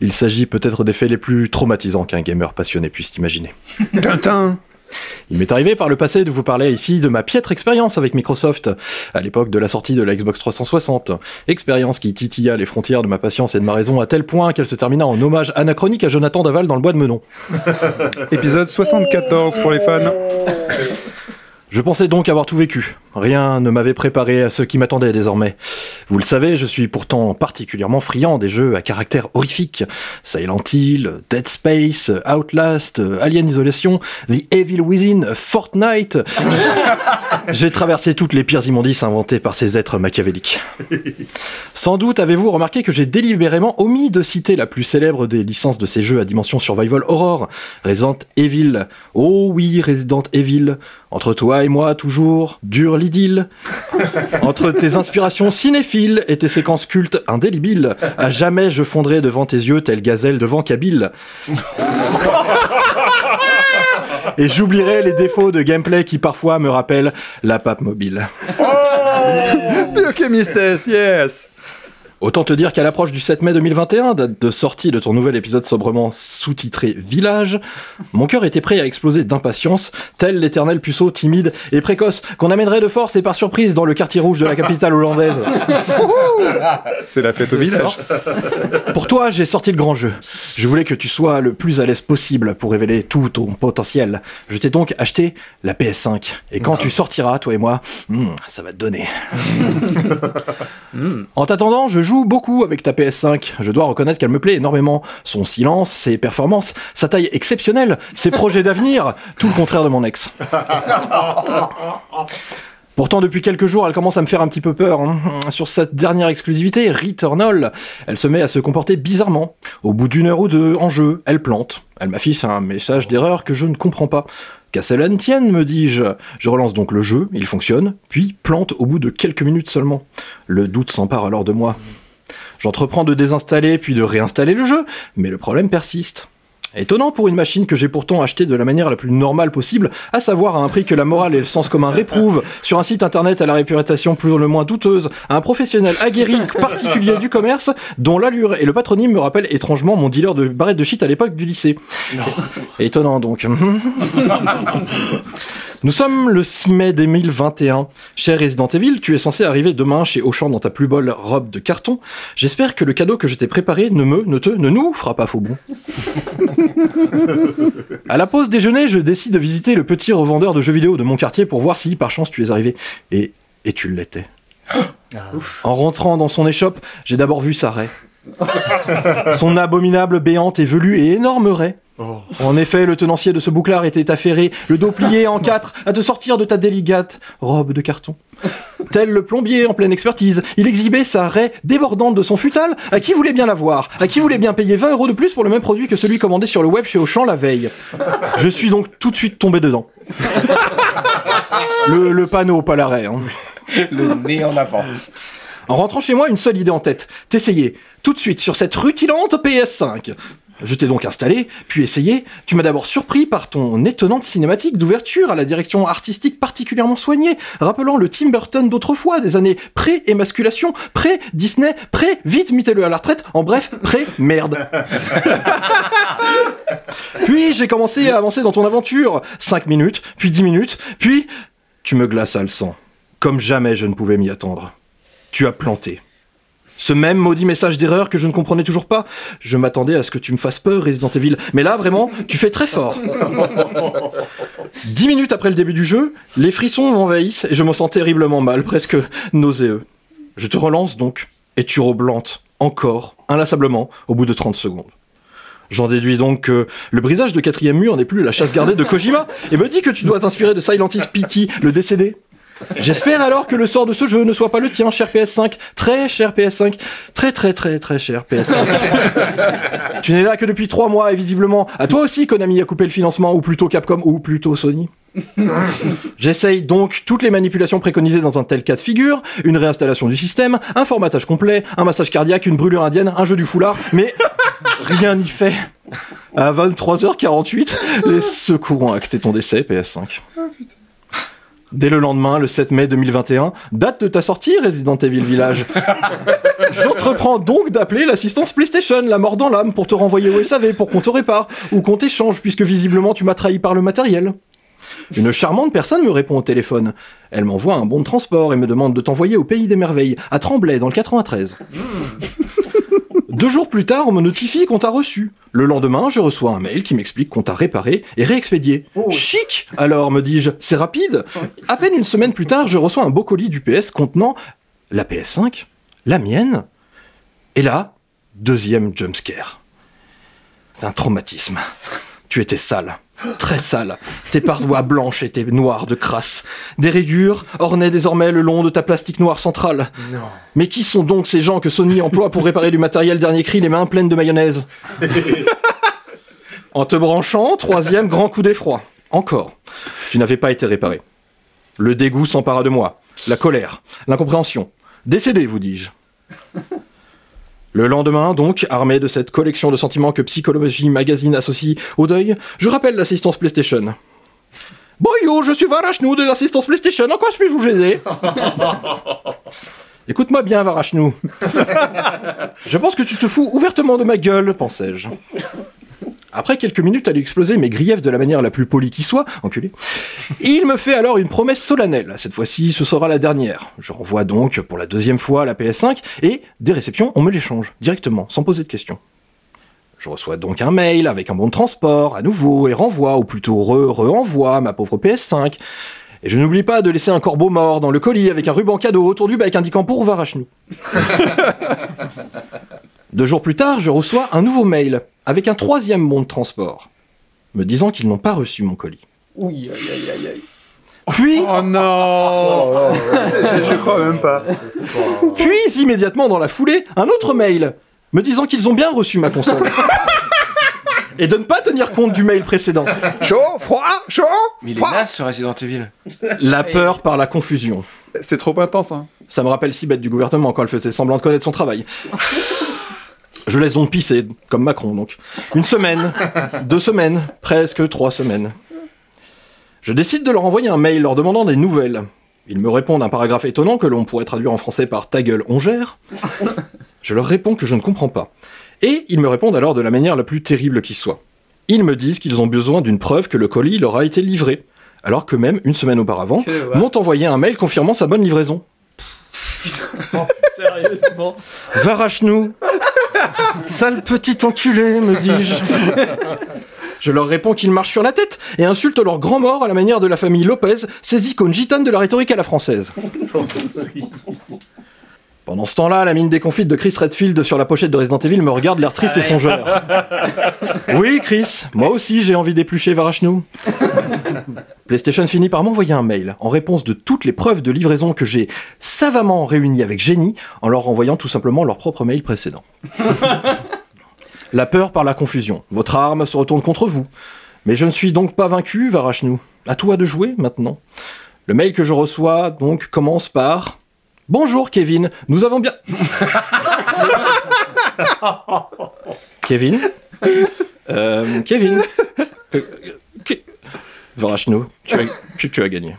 Il s'agit peut-être des faits les plus traumatisants qu'un gamer passionné puisse imaginer. Tintin Il m'est arrivé par le passé de vous parler ici de ma piètre expérience avec Microsoft, à l'époque de la sortie de la Xbox 360. Expérience qui titilla les frontières de ma patience et de ma raison à tel point qu'elle se termina en hommage anachronique à Jonathan Daval dans le bois de Menon. Épisode 74 pour les fans. Je pensais donc avoir tout vécu. Rien ne m'avait préparé à ce qui m'attendait désormais. Vous le savez, je suis pourtant particulièrement friand des jeux à caractère horrifique. Silent Hill, Dead Space, Outlast, Alien Isolation, The Evil Within, Fortnite. J'ai traversé toutes les pires immondices inventées par ces êtres machiavéliques. Sans doute avez-vous remarqué que j'ai délibérément omis de citer la plus célèbre des licences de ces jeux à dimension survival horror, Resident Evil. Oh oui, Resident Evil. Entre toi et moi, toujours, dure l'idylle. Entre tes inspirations cinéphiles et tes séquences cultes indélébiles, à jamais je fondrai devant tes yeux tel gazelle devant Kabyle. Et j'oublierai les défauts de gameplay qui parfois me rappellent la pape mobile. Biochemistess, yes Autant te dire qu'à l'approche du 7 mai 2021, date de sortie de ton nouvel épisode sobrement sous-titré Village, mon cœur était prêt à exploser d'impatience, tel l'éternel puceau timide et précoce qu'on amènerait de force et par surprise dans le quartier rouge de la capitale hollandaise. C'est la fête au village. Pour toi, j'ai sorti le grand jeu. Je voulais que tu sois le plus à l'aise possible pour révéler tout ton potentiel. Je t'ai donc acheté la PS5. Et quand tu sortiras, toi et moi, hmm, ça va te donner. En t'attendant, je joue beaucoup avec ta PS5. Je dois reconnaître qu'elle me plaît énormément. Son silence, ses performances, sa taille exceptionnelle, ses projets d'avenir, tout le contraire de mon ex. Pourtant, depuis quelques jours, elle commence à me faire un petit peu peur. hein. Sur cette dernière exclusivité, Returnal, elle se met à se comporter bizarrement. Au bout d'une heure ou deux en jeu, elle plante. Elle m'affiche un message d'erreur que je ne comprends pas. Qu'à tienne, me dis-je. Je relance donc le jeu, il fonctionne, puis plante au bout de quelques minutes seulement. Le doute s'empare alors de moi. J'entreprends de désinstaller puis de réinstaller le jeu, mais le problème persiste. Étonnant pour une machine que j'ai pourtant achetée de la manière la plus normale possible, à savoir à un prix que la morale et le sens commun réprouvent, sur un site internet à la réputation plus le moins douteuse, à un professionnel aguerri particulier du commerce, dont l'allure et le patronyme me rappellent étrangement mon dealer de barrettes de shit à l'époque du lycée. Étonnant donc. Nous sommes le 6 mai 2021. Cher Resident Evil, tu es censé arriver demain chez Auchan dans ta plus belle robe de carton. J'espère que le cadeau que je t'ai préparé ne me, ne te, ne nous fera pas faux bon. À la pause déjeuner, je décide de visiter le petit revendeur de jeux vidéo de mon quartier pour voir si, par chance, tu es arrivé. Et, et tu l'étais. En rentrant dans son échoppe, j'ai d'abord vu sa raie. Son abominable, béante et velue et énorme raie. En effet, le tenancier de ce bouclard était affairé, le dos plié en quatre, à te sortir de ta délicate robe de carton. Tel le plombier en pleine expertise, il exhibait sa raie débordante de son futal. À qui voulait bien la voir À qui voulait bien payer 20 euros de plus pour le même produit que celui commandé sur le web chez Auchan la veille Je suis donc tout de suite tombé dedans. Le, le panneau, pas la raie. hein. Le nez en avant. En rentrant chez moi, une seule idée en tête. T'essayer, tout de suite, sur cette rutilante PS5. Je t'ai donc installé, puis essayé. Tu m'as d'abord surpris par ton étonnante cinématique d'ouverture à la direction artistique particulièrement soignée, rappelant le Tim Burton d'autrefois, des années pré-émasculation, pré-Disney, pré-vite, mettez-le à la retraite, en bref, pré-merde. puis j'ai commencé à avancer dans ton aventure. 5 minutes, puis 10 minutes, puis tu me glaças le sang. Comme jamais je ne pouvais m'y attendre. Tu as planté. Ce même maudit message d'erreur que je ne comprenais toujours pas. Je m'attendais à ce que tu me fasses peur, Resident Evil. Mais là, vraiment, tu fais très fort. Dix minutes après le début du jeu, les frissons m'envahissent et je me sens terriblement mal, presque nauséeux. Je te relance donc, et tu reblantes, encore, inlassablement, au bout de 30 secondes. J'en déduis donc que le brisage de quatrième mur n'est plus la chasse gardée de Kojima, et me dit que tu dois t'inspirer de Silent Hill Pity, le décédé. J'espère alors que le sort de ce jeu ne soit pas le tien, cher PS5. Très cher PS5. Très très très très cher PS5. tu n'es là que depuis trois mois et visiblement, à toi aussi Konami a coupé le financement, ou plutôt Capcom, ou plutôt Sony. J'essaye donc toutes les manipulations préconisées dans un tel cas de figure, une réinstallation du système, un formatage complet, un massage cardiaque, une brûlure indienne, un jeu du foulard, mais rien n'y fait. À 23h48, les secours ont acté ton décès, PS5. Dès le lendemain, le 7 mai 2021, date de ta sortie, Resident Evil Village. J'entreprends donc d'appeler l'assistance PlayStation, la mort dans l'âme, pour te renvoyer au SAV, pour qu'on te répare, ou qu'on t'échange, puisque visiblement tu m'as trahi par le matériel. Une charmante personne me répond au téléphone. Elle m'envoie un bon de transport et me demande de t'envoyer au pays des merveilles, à Tremblay, dans le 93. Deux jours plus tard, on me notifie qu'on t'a reçu. Le lendemain, je reçois un mail qui m'explique qu'on t'a réparé et réexpédié. Chic Alors, me dis-je, c'est rapide À peine une semaine plus tard, je reçois un beau colis du PS contenant la PS5, la mienne, et là, deuxième jumpscare. Un traumatisme. Tu étais sale. Très sale. Tes parois blanches étaient noires de crasse. Des rayures ornaient désormais le long de ta plastique noire centrale. Non. Mais qui sont donc ces gens que Sony emploie pour réparer du matériel dernier cri les mains pleines de mayonnaise? En te branchant, troisième grand coup d'effroi. Encore. Tu n'avais pas été réparé. Le dégoût s'empara de moi. La colère. L'incompréhension. Décédé, vous dis-je. Le lendemain, donc, armé de cette collection de sentiments que Psychologie Magazine associe au deuil, je rappelle l'assistance PlayStation. Bon yo, je suis Varachnou de l'assistance PlayStation, en quoi je puis vous aider? Écoute-moi bien, Varachnou. je pense que tu te fous ouvertement de ma gueule, pensais-je. Après quelques minutes à lui exploser mes griefs de la manière la plus polie qui soit, enculé, il me fait alors une promesse solennelle. Cette fois-ci, ce sera la dernière. Je renvoie donc pour la deuxième fois la PS5 et, des réceptions, on me l'échange directement, sans poser de questions. Je reçois donc un mail avec un bon de transport, à nouveau, et renvoie, ou plutôt re-re-envoie ma pauvre PS5. Et je n'oublie pas de laisser un corbeau mort dans le colis avec un ruban cadeau autour du bec indiquant pour Varachnou. Deux jours plus tard, je reçois un nouveau mail avec un troisième bon de transport, me disant qu'ils n'ont pas reçu mon colis. Oui, aïe, aïe, aïe, aïe. Puis, Oh non je, crois même pas. puis immédiatement dans la foulée, un autre mail me disant qu'ils ont bien reçu ma console. Et de ne pas tenir compte du mail précédent. Chaud, froid, chaud, Mais il est froid. naze ce Resident Evil. La peur par la confusion. C'est trop intense, hein. Ça me rappelle si bête du gouvernement quand elle faisait semblant de connaître son travail. Je laisse donc pisser, comme Macron donc. Une semaine, deux semaines, presque trois semaines. Je décide de leur envoyer un mail leur demandant des nouvelles. Ils me répondent un paragraphe étonnant que l'on pourrait traduire en français par ta gueule, on gère. Je leur réponds que je ne comprends pas. Et ils me répondent alors de la manière la plus terrible qui soit. Ils me disent qu'ils ont besoin d'une preuve que le colis leur a été livré, alors que même une semaine auparavant, m'ont envoyé un mail confirmant sa bonne livraison. Sérieusement. Varachnou Sale petit enculé, me dis-je. Je leur réponds qu'ils marchent sur la tête et insultent leur grand mort à la manière de la famille Lopez, ces icônes gitanes de la rhétorique à la française. Pendant ce temps-là, la mine déconfite de Chris Redfield sur la pochette de Resident Evil me regarde l'air triste et songeur. Oui, Chris, moi aussi j'ai envie d'éplucher Varachnou. PlayStation finit par m'envoyer un mail en réponse de toutes les preuves de livraison que j'ai savamment réunies avec génie en leur envoyant tout simplement leur propre mail précédent. La peur par la confusion. Votre arme se retourne contre vous. Mais je ne suis donc pas vaincu, Varachnou. À toi de jouer maintenant. Le mail que je reçois donc commence par Bonjour Kevin, nous avons bien. Kevin Euh, Kevin Euh, Ke- Varachnou, tu as, tu, tu as gagné.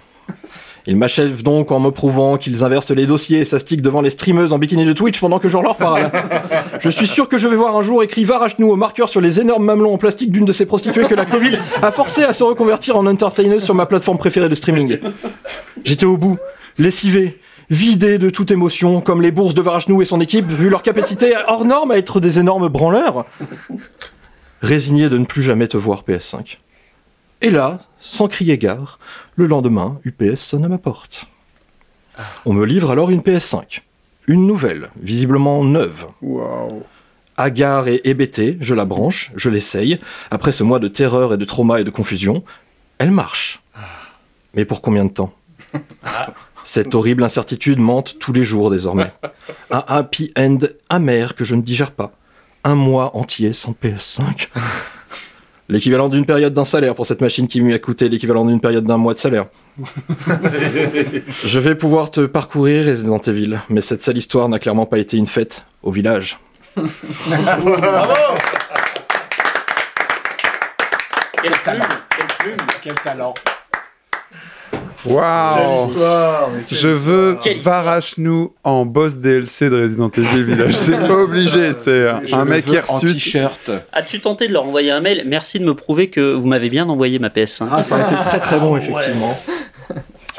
Ils m'achèvent donc en me prouvant qu'ils inversent les dossiers et s'astiquent devant les streameuses en bikini de Twitch pendant que je leur parle. Je suis sûr que je vais voir un jour écrit Varachnou au marqueur sur les énormes mamelons en plastique d'une de ces prostituées que la Covid a forcé à se reconvertir en entertaineuse sur ma plateforme préférée de streaming. J'étais au bout, lessivé, vidé de toute émotion, comme les bourses de Varachnou et son équipe, vu leur capacité hors norme à être des énormes branleurs. Résigné de ne plus jamais te voir, PS5. Et là, sans crier gare, le lendemain, UPS sonne à ma porte. On me livre alors une PS5. Une nouvelle, visiblement neuve. Hagard et hébété, je la branche, je l'essaye. Après ce mois de terreur et de trauma et de confusion, elle marche. Mais pour combien de temps? Cette horrible incertitude mente tous les jours désormais. Un happy end amer que je ne digère pas. Un mois entier sans PS5. L'équivalent d'une période d'un salaire pour cette machine qui m'a coûté l'équivalent d'une période d'un mois de salaire. Je vais pouvoir te parcourir Resident Evil, mais cette sale histoire n'a clairement pas été une fête au village. Quelle plume, quelle plume. Quel talent. Waouh Je veux Varachnou en boss DLC de Resident Evil Village. C'est pas obligé, tu sais. Je Un mec qui reçu. t-shirt. As-tu tenté de leur envoyer un mail? Merci de me prouver que vous m'avez bien envoyé ma PS5. Ah, ça a été très très bon, effectivement.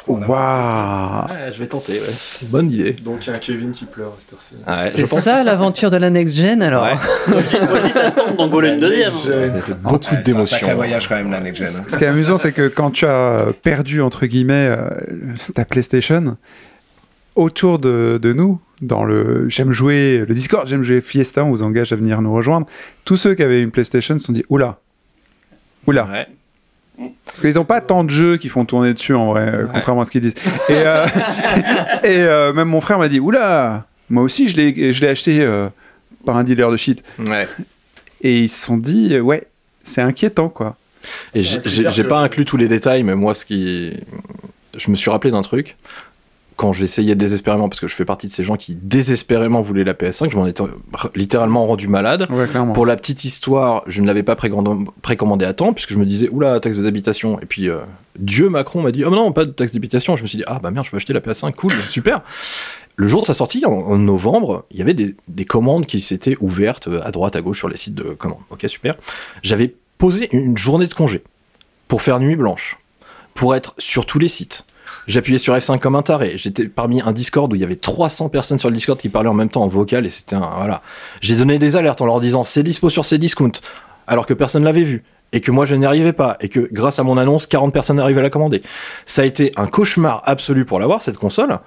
Waouh Ouais, je vais tenter, ouais. Bonne idée. Donc il y a un Kevin qui pleure à cette heure-ci. Ouais, C'est ça l'aventure de la next gen alors Ouais. Moi je dis ça se d'en gauler une deuxième. beaucoup Ouais, c'est un d'émotions. voyage quand même, la next gen. Ce qui est amusant, c'est que quand tu as perdu, entre guillemets, euh, ta PlayStation, autour de, de nous, dans le J'aime jouer, le Discord, J'aime jouer Fiesta, on vous engage à venir nous rejoindre, tous ceux qui avaient une PlayStation se sont dit Oula Oula Ouais. Parce qu'ils n'ont pas tant de jeux qui font tourner dessus en vrai, euh, contrairement à ce qu'ils disent. Et, euh, et euh, même mon frère m'a dit Oula Moi aussi, je l'ai acheté euh, par un dealer de shit. Ouais. Et ils se sont dit Ouais, c'est inquiétant quoi. Et j'ai pas inclus tous les détails, mais moi, ce qui. Je me suis rappelé d'un truc. Quand j'essayais désespérément, parce que je fais partie de ces gens qui désespérément voulaient la PS5, je m'en étais littéralement rendu malade. Ouais. Pour la petite histoire, je ne l'avais pas précommandé à temps, puisque je me disais, oula, taxe d'habitation. Et puis, euh, Dieu Macron m'a dit, oh non, pas de taxe d'habitation. Je me suis dit, ah bah merde, je peux acheter la PS5, cool, super. Le jour de sa sortie, en, en novembre, il y avait des, des commandes qui s'étaient ouvertes euh, à droite, à gauche sur les sites de commandes. Ok, super. J'avais posé une journée de congé pour faire nuit blanche, pour être sur tous les sites. J'appuyais sur F5 comme un taré. J'étais parmi un Discord où il y avait 300 personnes sur le Discord qui parlaient en même temps en vocal et c'était un. Voilà. J'ai donné des alertes en leur disant c'est dispo sur ces discounts, alors que personne l'avait vu. Et que moi je n'y arrivais pas. Et que grâce à mon annonce, 40 personnes arrivaient à la commander. Ça a été un cauchemar absolu pour l'avoir, cette console.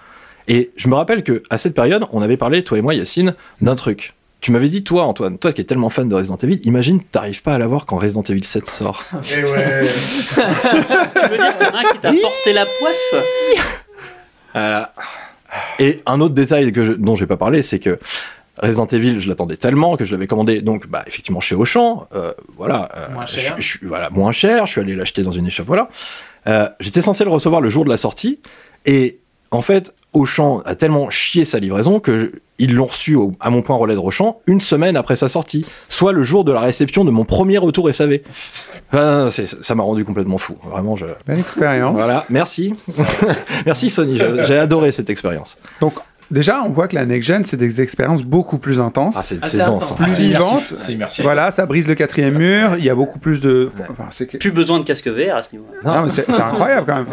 Et je me rappelle que à cette période, on avait parlé, toi et moi, Yacine, d'un truc. Tu m'avais dit, toi, Antoine, toi qui es tellement fan de Resident Evil, imagine, t'arrives pas à l'avoir quand Resident Evil 7 sort. Eh ouais. Tu veux dire qu'il y en a un qui t'a porté la poisse Voilà. Et un autre détail que je- dont je vais pas parler, c'est que Resident Evil, je l'attendais tellement que je l'avais commandé, donc bah, effectivement chez Auchan, euh, voilà, euh, Moins cher. Je, suis- voilà, moins cher, je suis allé l'acheter dans une échoppe, voilà. Euh, J'étais censé le recevoir le jour de la sortie, et en fait, Auchan a tellement chié sa livraison que je- ils l'ont reçu au- à mon point relais de Auchan une semaine après sa sortie, soit le jour de la réception de mon premier retour SAV. Enfin, ça m'a rendu complètement fou, vraiment. Je... Belle expérience. Voilà, merci. merci Sony, j'ai adoré cette expérience. Donc, déjà, on voit que la next-gen, c'est des expériences beaucoup plus intenses. Ah, c'est Ah, c'est dense. intense. hein. plus C'est vivantes. C'est immersif. Voilà, ça brise le quatrième mur. Il y a beaucoup plus de. Enfin, Plus besoin de casque VR à ce niveau. Non, mais c'est c'est incroyable quand même.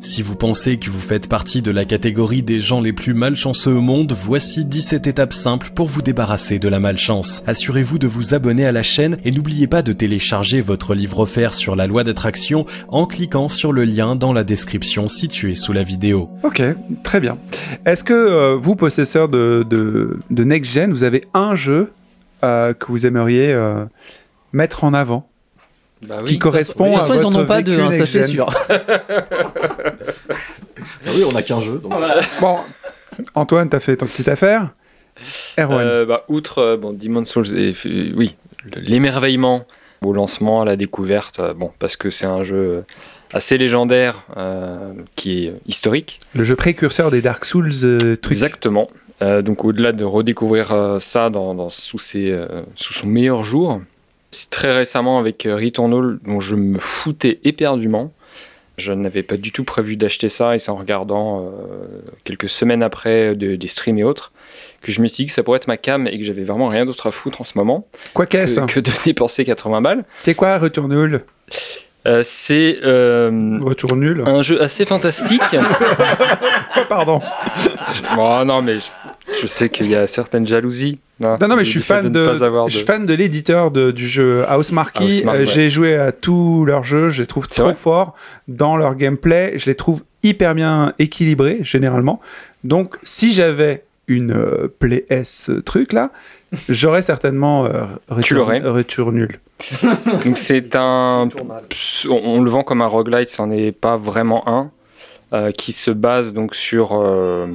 Si vous pensez que vous faites partie de la catégorie des gens les plus malchanceux au monde, voici 17 étapes simples pour vous débarrasser de la malchance. Assurez-vous de vous abonner à la chaîne et n'oubliez pas de télécharger votre livre offert sur la loi d'attraction en cliquant sur le lien dans la description située sous la vidéo. Ok, très bien. Est-ce que euh, vous, possesseurs de, de, de next-gen, vous avez un jeu euh, que vous aimeriez euh, mettre en avant? Bah qui correspond De toute façon, à ils en votre ont pas vécu deux, hein, ça c'est sûr. Ah oui, on a qu'un jeu. donc- Bon, Antoine, t'as fait ton petite affaire. Erwan. Euh, bah, outre euh, bon, Demon's Souls, et, euh, oui, le- l'émerveillement au lancement, à la découverte, euh, bon, parce que c'est un jeu assez légendaire, euh, qui est historique. Le jeu précurseur des Dark Souls euh, trucs. Exactement. Euh, donc au-delà de redécouvrir euh, ça dans, dans- sous, ses, euh, sous son meilleur jour, c'est très récemment avec euh, Returnal dont je me foutais éperdument. Je n'avais pas du tout prévu d'acheter ça et c'est en regardant euh, quelques semaines après de- des streams et autres que je me suis dit que ça pourrait être ma cam et que j'avais vraiment rien d'autre à foutre en ce moment Quoi qu'est-ce que, que de dépenser 80 balles. C'est quoi Retour nul Euh, c'est euh, Retour nul un jeu assez fantastique. Oh, Pardon. Bon, non, mais je, sais qu'il y a certaines jalousies. hein, Non, non, mais je suis fan de, de, ne pas avoir de... je suis fan de l'éditeur du jeu Housemarque. Housemarque, Euh, ouais. J'ai joué à tous leurs jeux, je les trouve trop forts dans leur gameplay. Je les trouve hyper bien équilibrés, généralement. Donc, si j'avais une euh, Play S euh, truc là, j'aurais certainement euh, Tu Return, l'aurais. Retour nul. Donc c'est un... On, on le vend comme un roguelite, c'en est pas vraiment un, euh, qui se base donc sur euh,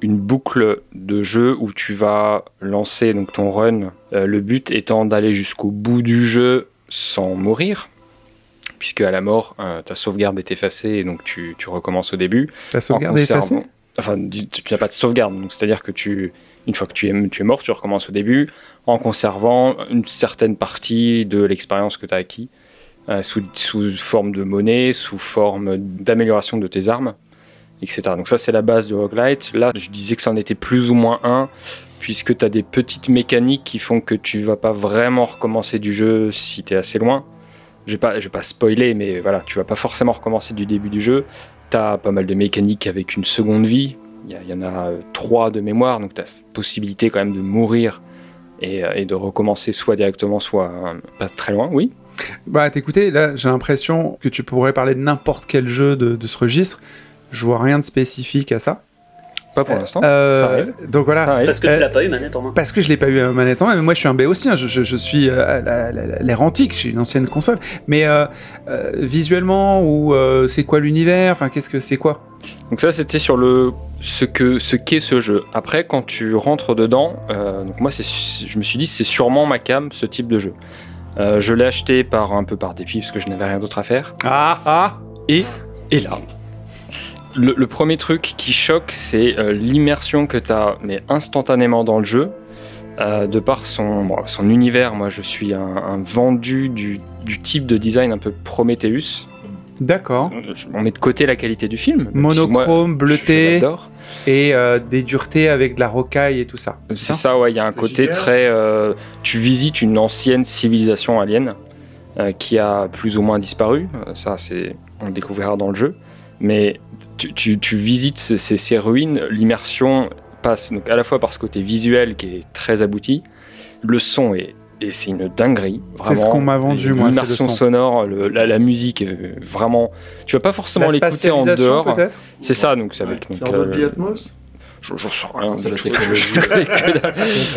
une boucle de jeu où tu vas lancer donc ton run, euh, le but étant d'aller jusqu'au bout du jeu sans mourir, puisque à la mort, euh, ta sauvegarde est effacée et donc tu, tu recommences au début. Ta sauvegarde est effacée? Enfin, tu n'as pas de sauvegarde, donc c'est-à-dire que tu, une fois que tu es, tu es mort, tu recommences au début en conservant une certaine partie de l'expérience que tu as acquis euh, sous, sous forme de monnaie, sous forme d'amélioration de tes armes, etc. Donc ça, c'est la base de roguelite. Là, je disais que c'en était plus ou moins un, puisque tu as des petites mécaniques qui font que tu vas pas vraiment recommencer du jeu si tu es assez loin. Je vais pas, je vais pas spoiler, mais voilà, tu vas pas forcément recommencer du début du jeu. T'as pas mal de mécaniques avec une seconde vie. Il y, en a trois de mémoire, donc t'as possibilité quand même de mourir et, euh, de recommencer soit directement, soit euh, pas très loin, oui. Bah, t'écoutez, là, j'ai l'impression que tu pourrais parler de n'importe quel jeu de ce registre. Je vois rien de spécifique à ça. Pas pour l'instant. Euh, ça arrive. donc voilà. Parce que Euh, tu l'as pas eu manette en main. Parce que je l'ai pas eu à manette en main, mais moi je suis un B aussi, hein, je, je- je suis euh, la- la- la- l'ère antique, j'ai une ancienne console. Mais euh, euh, visuellement, ou euh, c'est quoi l'univers? Enfin, qu'est-ce que c'est quoi? Donc ça, c'était sur le ce que ce qu'est ce jeu. Après, quand tu rentres dedans, euh, donc moi, c'est, je me suis dit, c'est sûrement ma cam, ce type de jeu. Euh, je l'ai acheté par un peu par dépit parce que je n'avais rien d'autre à faire. Ah ah Et Et là, le, le premier truc qui choque, c'est euh, l'immersion que tu as, mais instantanément dans le jeu, euh, de par son, bon, son univers. Moi, je suis un, un vendu du, du type de design un peu Prometheus. D'accord. On met de côté la qualité du film. même si moi, Monochrome, je- je bleuté et euh, des duretés avec de la rocaille et tout ça. C'est ça, ouais. Il y a un côté JDR. très. euh, tu visites une ancienne civilisation alien euh, qui a plus ou moins disparu. Ça, c'est on le découvrira dans le jeu. Mais tu, tu- tu visites ces, ces- ces ruines. L'immersion passe donc à la fois par ce côté visuel qui est très abouti. Le son est et c'est une dinguerie. C'est ce qu'on m'a vendu, moi, c'est L'immersion son. sonore, le- la, la musique est vraiment. Tu vas pas forcément La l'écouter en dehors. C'est ça, donc c'est avec. C'est donc, en euh, Dolby Atmos J'en sais rien. C'est la technologie. je connais que dalle.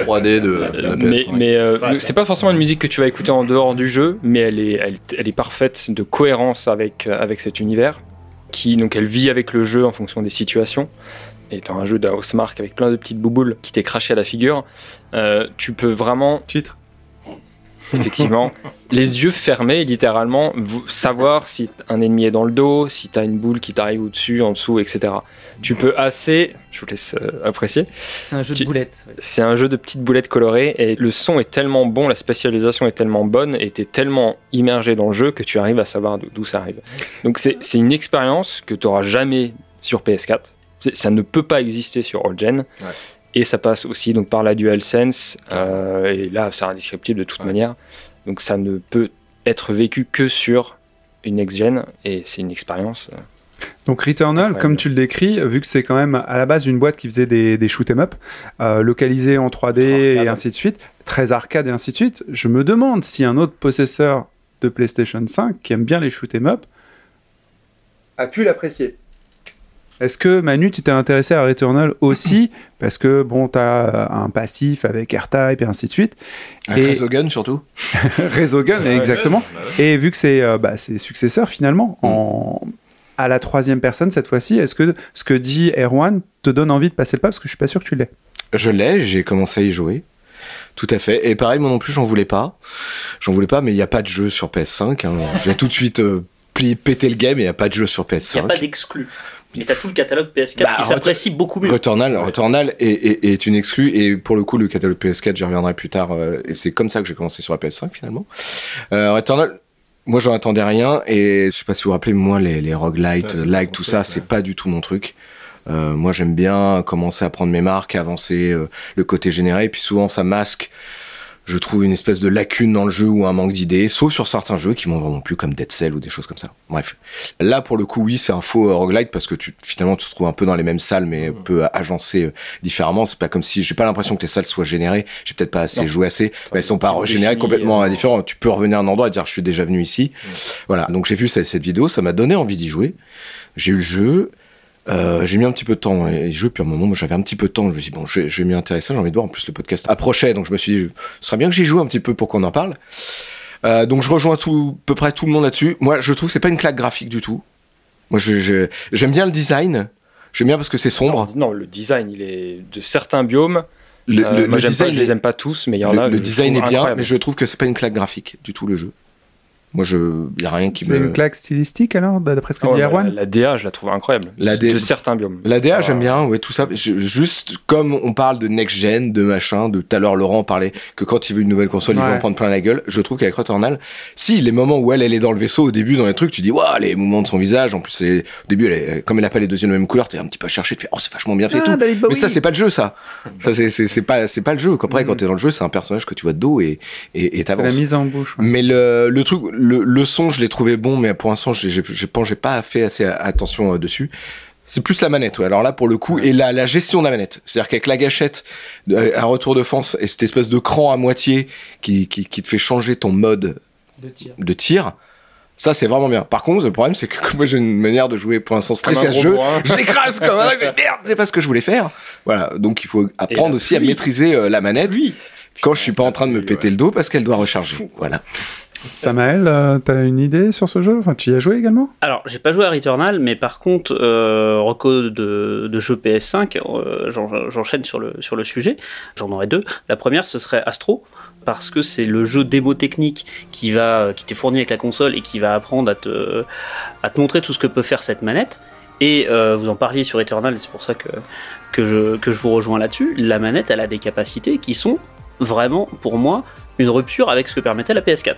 3D de, de la mais, PS5. mais euh, Ouais, c'est pas forcément une musique que tu vas écouter en dehors du jeu, mais elle est, elle, elle est parfaite de cohérence avec, euh, avec cet univers, qui donc elle vit avec le jeu en fonction des situations. Étant un jeu d'Housemark avec plein de petites bouboules qui t'est craché à la figure, euh, tu peux vraiment Titre. Effectivement, les yeux fermés, littéralement, vous- savoir si un ennemi est dans le dos, si t'as une boule qui t'arrive au-dessus, en dessous, etc. Tu peux assez, je vous laisse euh, apprécier, C'est un jeu Tu- de boulettes. ouais. c'est un jeu de petites boulettes colorées et le son est tellement bon, la spatialisation est tellement bonne et t'es tellement immergé dans le jeu que tu arrives à savoir d'où- ça arrive. Donc c'est c'est une expérience que tu n'auras jamais sur PS4. C'est- Ça ne peut pas exister sur All Gen. Ouais. Et ça passe aussi donc par la DualSense. euh, et là, c'est indescriptible de toute Ouais. manière. Donc ça ne peut être vécu que sur une next-gen. Et c'est une expérience. euh, Donc Returnal, comme tu le décris, vu que c'est quand même à la base une boîte qui faisait des, des shoot 'em up, euh, localisés en 3D Très et ainsi de suite, très arcade et ainsi de suite, je me demande si un autre possesseur de PlayStation 5 qui aime bien les shoot 'em up a pu l'apprécier. Est-ce que Manu, tu t'es intéressé à Returnal aussi Parce que bon, t'as un passif avec R-Type et ainsi de suite. Un Et- Resogun surtout. Resogun, exactement. Et vu que c'est euh, bah, c'est successeur finalement, en... à la troisième personne cette fois-ci, est-ce que ce que dit Erwan te donne envie de passer le pas? Parce que je suis pas sûr que tu l'aies. Je l'ai, j'ai commencé à y jouer. Tout à fait. Et pareil, moi non plus, j'en voulais pas. J'en voulais pas, mais il n'y a pas de jeu sur PS5. hein. J'ai tout de suite euh, plié, pété le game et il n'y a pas de jeu sur Il n'y PS5. a pas d'exclus. Mais t'as tout le catalogue PS4 Bah, qui s'apprécie beaucoup mieux. Returnal, Returnal est, est- est une exclue et pour le coup le catalogue PS4 j'y reviendrai plus tard euh, et c'est comme ça que j'ai commencé sur la PS5 finalement. Euh, Returnal, moi j'en attendais rien et je sais pas si vous vous rappelez moi les, les roguelites, Ouais, c'est like tout ça truc, c'est ouais. pas du tout mon truc. Euh, moi j'aime bien commencer à prendre mes marques, avancer euh, le côté généré et puis souvent ça masque je trouve une espèce de lacune dans le jeu ou un manque d'idées, sauf sur certains jeux qui m'ont vraiment plu comme Dead Cell ou des choses comme ça. Bref. Là, pour le coup, oui, c'est un faux euh, roguelite parce que tu, finalement, tu te trouves un peu dans les mêmes salles, mais un peu agencé euh, différemment. C'est pas comme si, j'ai pas l'impression que tes salles soient générées. J'ai peut-être pas assez Non. joué assez, mais elles sont pas sont générées définies, complètement euh, euh, différentes. Tu peux revenir à un endroit et dire, je suis déjà venu ici. Voilà. Donc, j'ai vu cette vidéo, ça m'a donné envie d'y jouer. J'ai eu le jeu. Euh, j'ai mis un petit peu de temps y jouer, puis à un moment, j'avais un petit peu de temps. Je me suis dit, bon, je vais, je vais m'y intéresser, j'ai envie de voir. En plus, le podcast approchait, donc je me suis dit, ce serait bien que j'y joue un petit peu pour qu'on en parle. Euh, donc, je rejoins tout, à peu près tout le monde là-dessus. Moi, je trouve que c'est pas une claque graphique du tout. Moi, je, je- j'aime bien le design. J'aime bien parce que c'est sombre. Non, le design, il est de certains biomes. Le, euh, le- moi, le j'aime pas, design, je les aime pas tous, mais il y en le, a. le je design est bien, incroyable. mais je trouve que c'est pas une claque graphique du tout le jeu. Moi, je, y a rien qui C'est me. une claque stylistique alors, d'après ce que Ah ouais, dit la, Erwan? la DA, je la trouve incroyable. La de D- certains biomes. La DA, Ah. j'aime bien, ouais, tout ça. Je- juste comme on parle de next gen, de machin, de tout à l'heure Laurent parlait que quand il veut une nouvelle console, il va en prendre plein la gueule. Je trouve qu'avec Returnal, si les moments où elle, elle est dans le vaisseau au début, dans les trucs, tu dis, waouh, les mouvements de son visage, en plus, elle est- au début, elle est- comme elle a pas les deux yeux de la même couleur, t'es un petit peu cherché, tu fais, oh, c'est vachement bien fait et tout. Mais ça, c'est pas le jeu, ça. ça, c'est, c'est, c'est pas, c'est pas le jeu. Après, quand t'es dans le jeu, c'est un personnage que tu vois de dos et, et, et C'est la t'avances. mise en bouche. ouais. Mais le, le truc, le, le son, je l'ai trouvé bon, mais pour l'instant, j'ai, pas fait assez attention euh, dessus. C'est plus la manette, ouais. Alors là, pour le coup, et la, la gestion de la manette. C'est-à-dire qu'avec la gâchette, euh, un retour de force et cette espèce de cran à moitié qui, qui, qui te fait changer ton mode De tir. de tir. Ça, c'est vraiment bien. Par contre, le problème, c'est que moi, j'ai une manière de jouer pour l'instant stressé à ce jeu. bourrin. Je l'écrase comme un merde, c'est pas ce que je voulais faire. Voilà. Donc, il faut apprendre aussi à maîtriser euh, la manette quand je suis pas en train de me Ouais. péter le dos parce qu'elle doit recharger. Voilà. Samael, euh, t'as une idée sur ce jeu? Enfin, tu y as joué également? Alors, j'ai pas joué à Returnal, mais par contre, euh, de, de jeux PS5, euh, j'en- j'enchaîne sur le, sur le sujet. J'en aurai deux. La première, ce serait Astro. parce que c'est le jeu démo technique qui va qui t'est fourni avec la console et qui va apprendre à te à te montrer tout ce que peut faire cette manette. Et euh, vous en parliez sur Eternal, et c'est pour ça que que je que je vous rejoins là-dessus. La manette, elle a des capacités qui sont vraiment pour moi une rupture avec ce que permettait la PS4.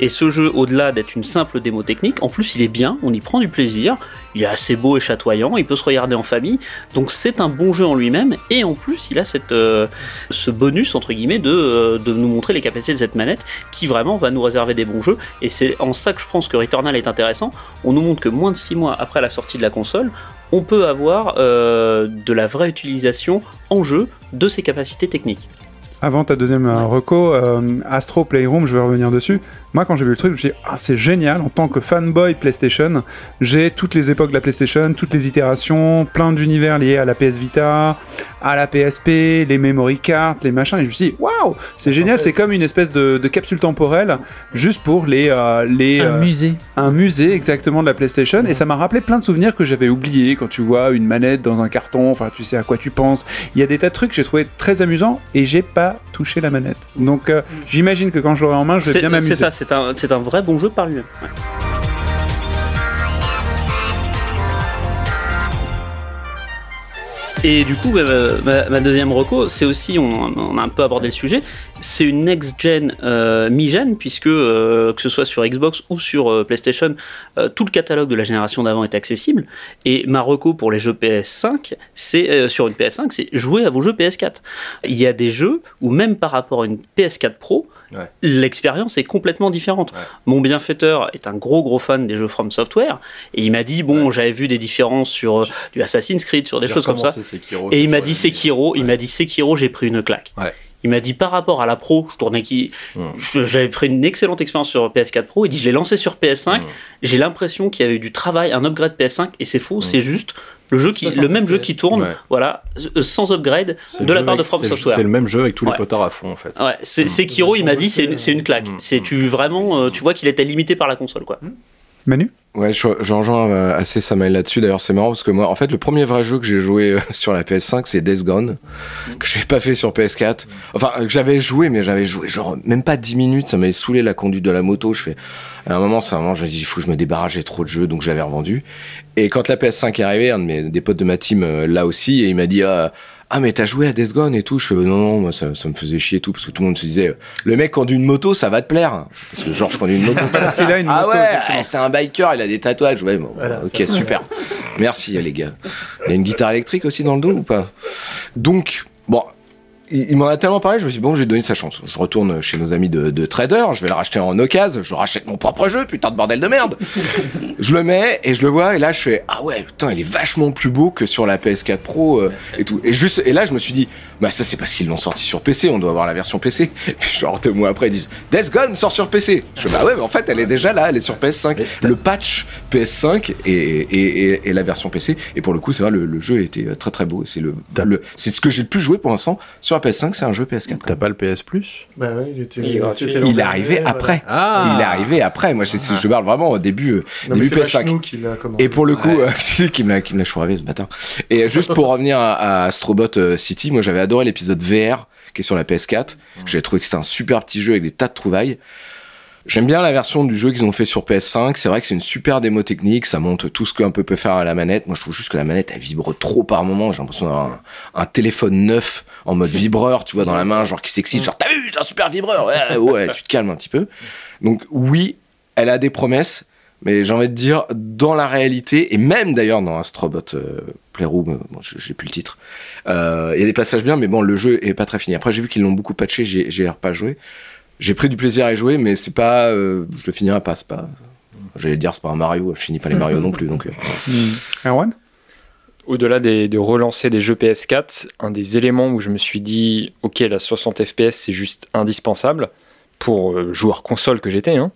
Et ce jeu, au-delà d'être une simple démo technique, en plus il est bien, on y prend du plaisir, il est assez beau et chatoyant, il peut se regarder en famille, donc c'est un bon jeu en lui-même, et en plus il a cette, euh, ce bonus, entre guillemets, de, euh, de nous montrer les capacités de cette manette, qui vraiment va nous réserver des bons jeux, et c'est en ça que je pense que Returnal est intéressant, on nous montre que moins de 6 mois après la sortie de la console, on peut avoir euh, de la vraie utilisation en jeu de ses capacités techniques. Avant ta deuxième euh, reco, euh, Astro Playroom, je vais revenir dessus. Moi, quand j'ai vu le truc, je me suis dit, ah, c'est génial. En tant que fanboy PlayStation, j'ai toutes les époques de la PlayStation, toutes les itérations, plein d'univers liés à la PS Vita, à la PSP, les memory cards, les machins. Et je me suis dit, waouh, c'est génial. C'est comme une espèce de, de capsule temporelle, juste pour les. euh, les Un euh, musée. un musée exactement de la PlayStation et ça m'a rappelé plein de souvenirs que j'avais oubliés quand tu vois une manette dans un carton, enfin tu sais à quoi tu penses. Il y a des tas de trucs que j'ai trouvé très amusants et j'ai pas touché la manette. Donc euh, j'imagine que quand je l'aurai en main, je vais C'est bien c'est m'amuser. ça, c'est un, vrai bon jeu par ouais. Et du coup, bah, ma, ma deuxième reco, c'est aussi, on a un peu abordé le sujet, c'est une next-gen euh, mi-gen, puisque euh, que ce soit sur Xbox ou sur euh, PlayStation, tout le catalogue de la génération d'avant est accessible. Et ma reco pour les jeux PS5, c'est sur une PS5, c'est jouer à vos jeux PS4. Il y a des jeux où même par rapport à une PS4 Pro, Ouais. l'expérience est complètement différente. Mon bienfaiteur est un gros gros fan des jeux From Software et il m'a dit bon j'avais vu des différences sur du Assassin's Creed sur des choses comme ça Sekiro, et il m'a dit. Sekiro il m'a dit Sekiro j'ai pris une claque. Il m'a dit par rapport à la Pro je tournais qui Hmm. j'avais pris une excellente expérience sur PS4 Pro il dit je l'ai lancé sur PS5 Hmm. j'ai l'impression qu'il y avait eu du travail un upgrade PS5 et c'est faux c'est juste le jeu qui 60 le même jeu qui tourne Ouais. voilà euh, sans upgrade de la part de From c'est le- Software C'est le même jeu avec tous les Ouais. potards à fond en fait. Ouais, c'est. Sekiro, il m'a dit c'est une, une claque. C'est tu vraiment, euh, tu vois qu'il était limité par la console quoi. Manu? Ouais, je, je rejoins euh, assez Samael là-dessus. D'ailleurs, c'est marrant parce que moi, en fait, le premier vrai jeu que j'ai joué euh, sur la PS5, c'est Death Gone, que j'ai pas fait sur PS4. Enfin, euh, que j'avais joué, mais j'avais joué genre même pas 10 minutes. Ça m'avait saoulé la conduite de la moto. Je fais, à un moment, c'est vraiment, j'ai dit, il faut que je me débarrasse, j'ai trop de jeux, donc j'avais revendu. Et quand la PS5 est arrivée, un des potes de ma team là aussi, et il m'a dit, ah, ah, mais t'as joué à Death Gone et tout. Je fais, non, non, moi, ça, ça me faisait chier et tout, parce que tout le monde se disait, euh, le mec conduit une moto, ça va te plaire. Parce que Georges conduit une moto. Parce qu'il a une ah moto, ouais, c'est un biker, il a des tatouages. Ouais, bon, ok, super. Merci les gars. Il y a une guitare électrique aussi dans le dos ou pas? Donc, bon, il, il m'en a tellement parlé, je me suis dit, bon, j'ai donné sa chance. Je retourne chez nos amis de, de trader, je vais le racheter en occasion, je rachète mon propre jeu, putain de bordel de merde. je le mets et je le vois et là je fais, ah ouais, putain, il est vachement plus beau que sur la PS4 Pro euh, et tout. Et juste, et là je me suis dit, bah ça c'est parce qu'ils l'ont sorti sur PC, on doit avoir la version PC. Et puis genre deux mois après ils disent, Death Gone sort sur PC. Je fais, bah ouais, mais en fait elle est déjà là, elle est sur PS5. Le patch PS5 et, et, et, et la version PC. Et pour le coup, c'est vrai, le, le jeu était euh, très très beau. C'est le, le c'est ce que j'ai le plus joué pour l'instant sur la PS5, c'est un jeu PS4. T'as pas le PS Plus? Bah ouais, il était. Il Il est arrivé ouais. après. Ah. Il est arrivé après. Moi, je, je parle vraiment au début, euh, Non, mais début c'est PS5. Vachnou qui l'a commandé. Et pour le coup, euh, c'est lui qui me l'a, qui me l'a chouravé ce matin. Et juste pour revenir à, à Astrobot euh, City, moi j'avais adoré l'épisode VR qui est sur la PS4. J'ai trouvé que c'était un super petit jeu avec des tas de trouvailles. J'aime bien la version du jeu qu'ils ont fait sur PS5. C'est vrai que c'est une super démo technique. Ça montre tout ce qu'un peu peut faire à la manette. Moi, je trouve juste que la manette, elle vibre trop par moment. J'ai l'impression d'avoir un, un téléphone neuf en mode vibreur, tu vois, dans la main, genre qui s'excite. Genre, t'as vu, j'ai un super vibreur. Ouais, ouais, tu te calmes un petit peu. Donc, oui, elle a des promesses. Mais j'ai envie de dire, dans la réalité, et même d'ailleurs dans Astrobot euh, Playroom, euh, bon, je- j'ai plus le titre, euh, il y a des passages bien, mais bon, le jeu est pas très fini. Après, j'ai vu qu'ils l'ont beaucoup patché, j'ai pas joué. J'ai pris du plaisir à y jouer, mais c'est pas, euh, je le finirai pas, c'est pas. J'allais dire, c'est pas un Mario, je finis pas les Mario non plus, donc. euh, Erwan? Au-delà des- de relancer des jeux PS4, un des éléments où je me suis dit, ok, la 60 FPS c'est juste indispensable pour euh, joueur console que j'étais, hein,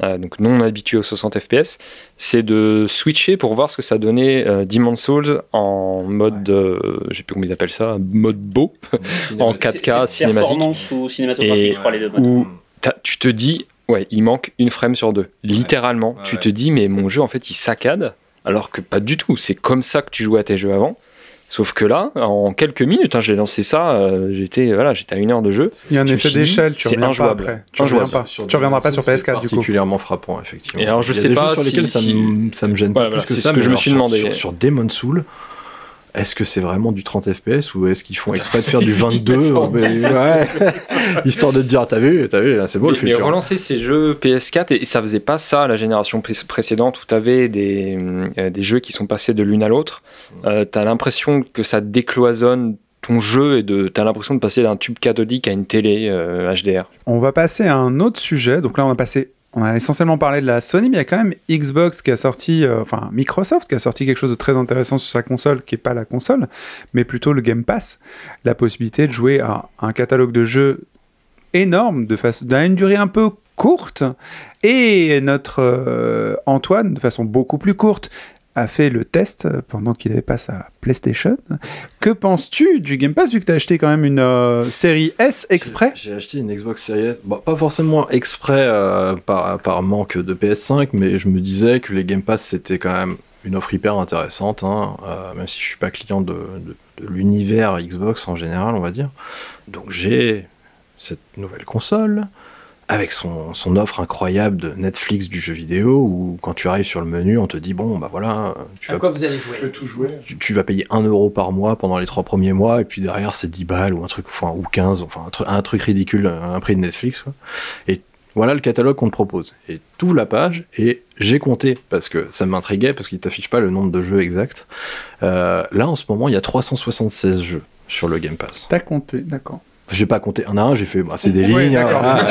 donc non habitué aux 60 FPS, c'est de switcher pour voir ce que ça donnait euh, Demon's Souls en mode, euh, je sais plus comment ils appellent ça, mode beau, en 4K C'est- c'est cinématique. Performance ou cinématographique, Et je crois les deux. modes. où tu te dis, ouais, il manque une frame sur deux. Littéralement, tu te dis, mais mon jeu, en fait, il saccade, alors que pas du tout. C'est comme ça que tu jouais à tes jeux avant. Sauf que là, en quelques minutes, hein, j'ai lancé ça, euh, j'étais voilà, j'étais à une heure de jeu. Il y a un Je effet d'échelle, tu reviens pas après. Tu reviens pas. Tu reviendras pas sur C'est PS4 du coup. particulièrement frappant, effectivement. Et alors, je Il y a sais des pas jeux sur si- lesquels ça, si- me, ça me gêne Voilà, pas voilà, plus que c'est ça. ce que je mais me suis demandé. Sur, sur, sur Demon Soul, est-ce que c'est vraiment du 30 FPS ou est-ce qu'ils font exprès de faire du 22 Ils mais- sont- ouais. Histoire de te dire, t'as vu, t'as vu, c'est beau le mais, mais futur. relancer ces jeux PS4 et, et ça faisait pas ça la génération pré- précédente où tu avais des, euh, des jeux qui sont passés de l'une à l'autre. Euh, tu as l'impression que ça décloisonne ton jeu et de t'as l'impression de passer d'un tube cathodique à une télé euh, HDR. On va passer à un autre sujet. Donc là, on a passé, on a essentiellement parlé de la Sony, mais il y a quand même Xbox qui a sorti, euh, enfin Microsoft qui a sorti quelque chose de très intéressant sur sa console, qui est pas la console, mais plutôt le Game Pass, la possibilité de jouer à un catalogue de jeux énorme, de façon, à une durée un peu courte. Et notre euh, Antoine, de façon beaucoup plus courte, a fait le test euh, pendant qu'il avait pas sa PlayStation. Que penses-tu du Game Pass vu que tu as acheté quand même une euh, série S exprès? J'ai acheté une Xbox Series S, pas forcément exprès euh, par, manque de PS5, mais je me disais que les Game Pass c'était quand même une offre hyper intéressante, hein, même si je suis pas client de l'univers Xbox en général, on va dire. Donc j'ai cette nouvelle console avec son, son offre incroyable de Netflix du jeu vidéo où quand tu arrives sur le menu on te dit bon bah voilà tu vas, vous allez jouer tout jouer. tu, tu vas payer 1 euro par mois pendant les trois premiers mois et puis derrière c'est 10 balles ou un truc enfin, ou 15 enfin un, tru- un truc ridicule un prix de Netflix quoi. et voilà le catalogue qu'on te propose et tu ouvres la page et j'ai compté parce que ça m'intriguait parce qu'il t'affiche pas le nombre de jeux exact Euh, là en ce moment il y a 376 jeux sur le Game Pass T'as compté, d'accord. J'ai pas compté un à un j'ai fait bah, c'est des Ouais, lignes hein.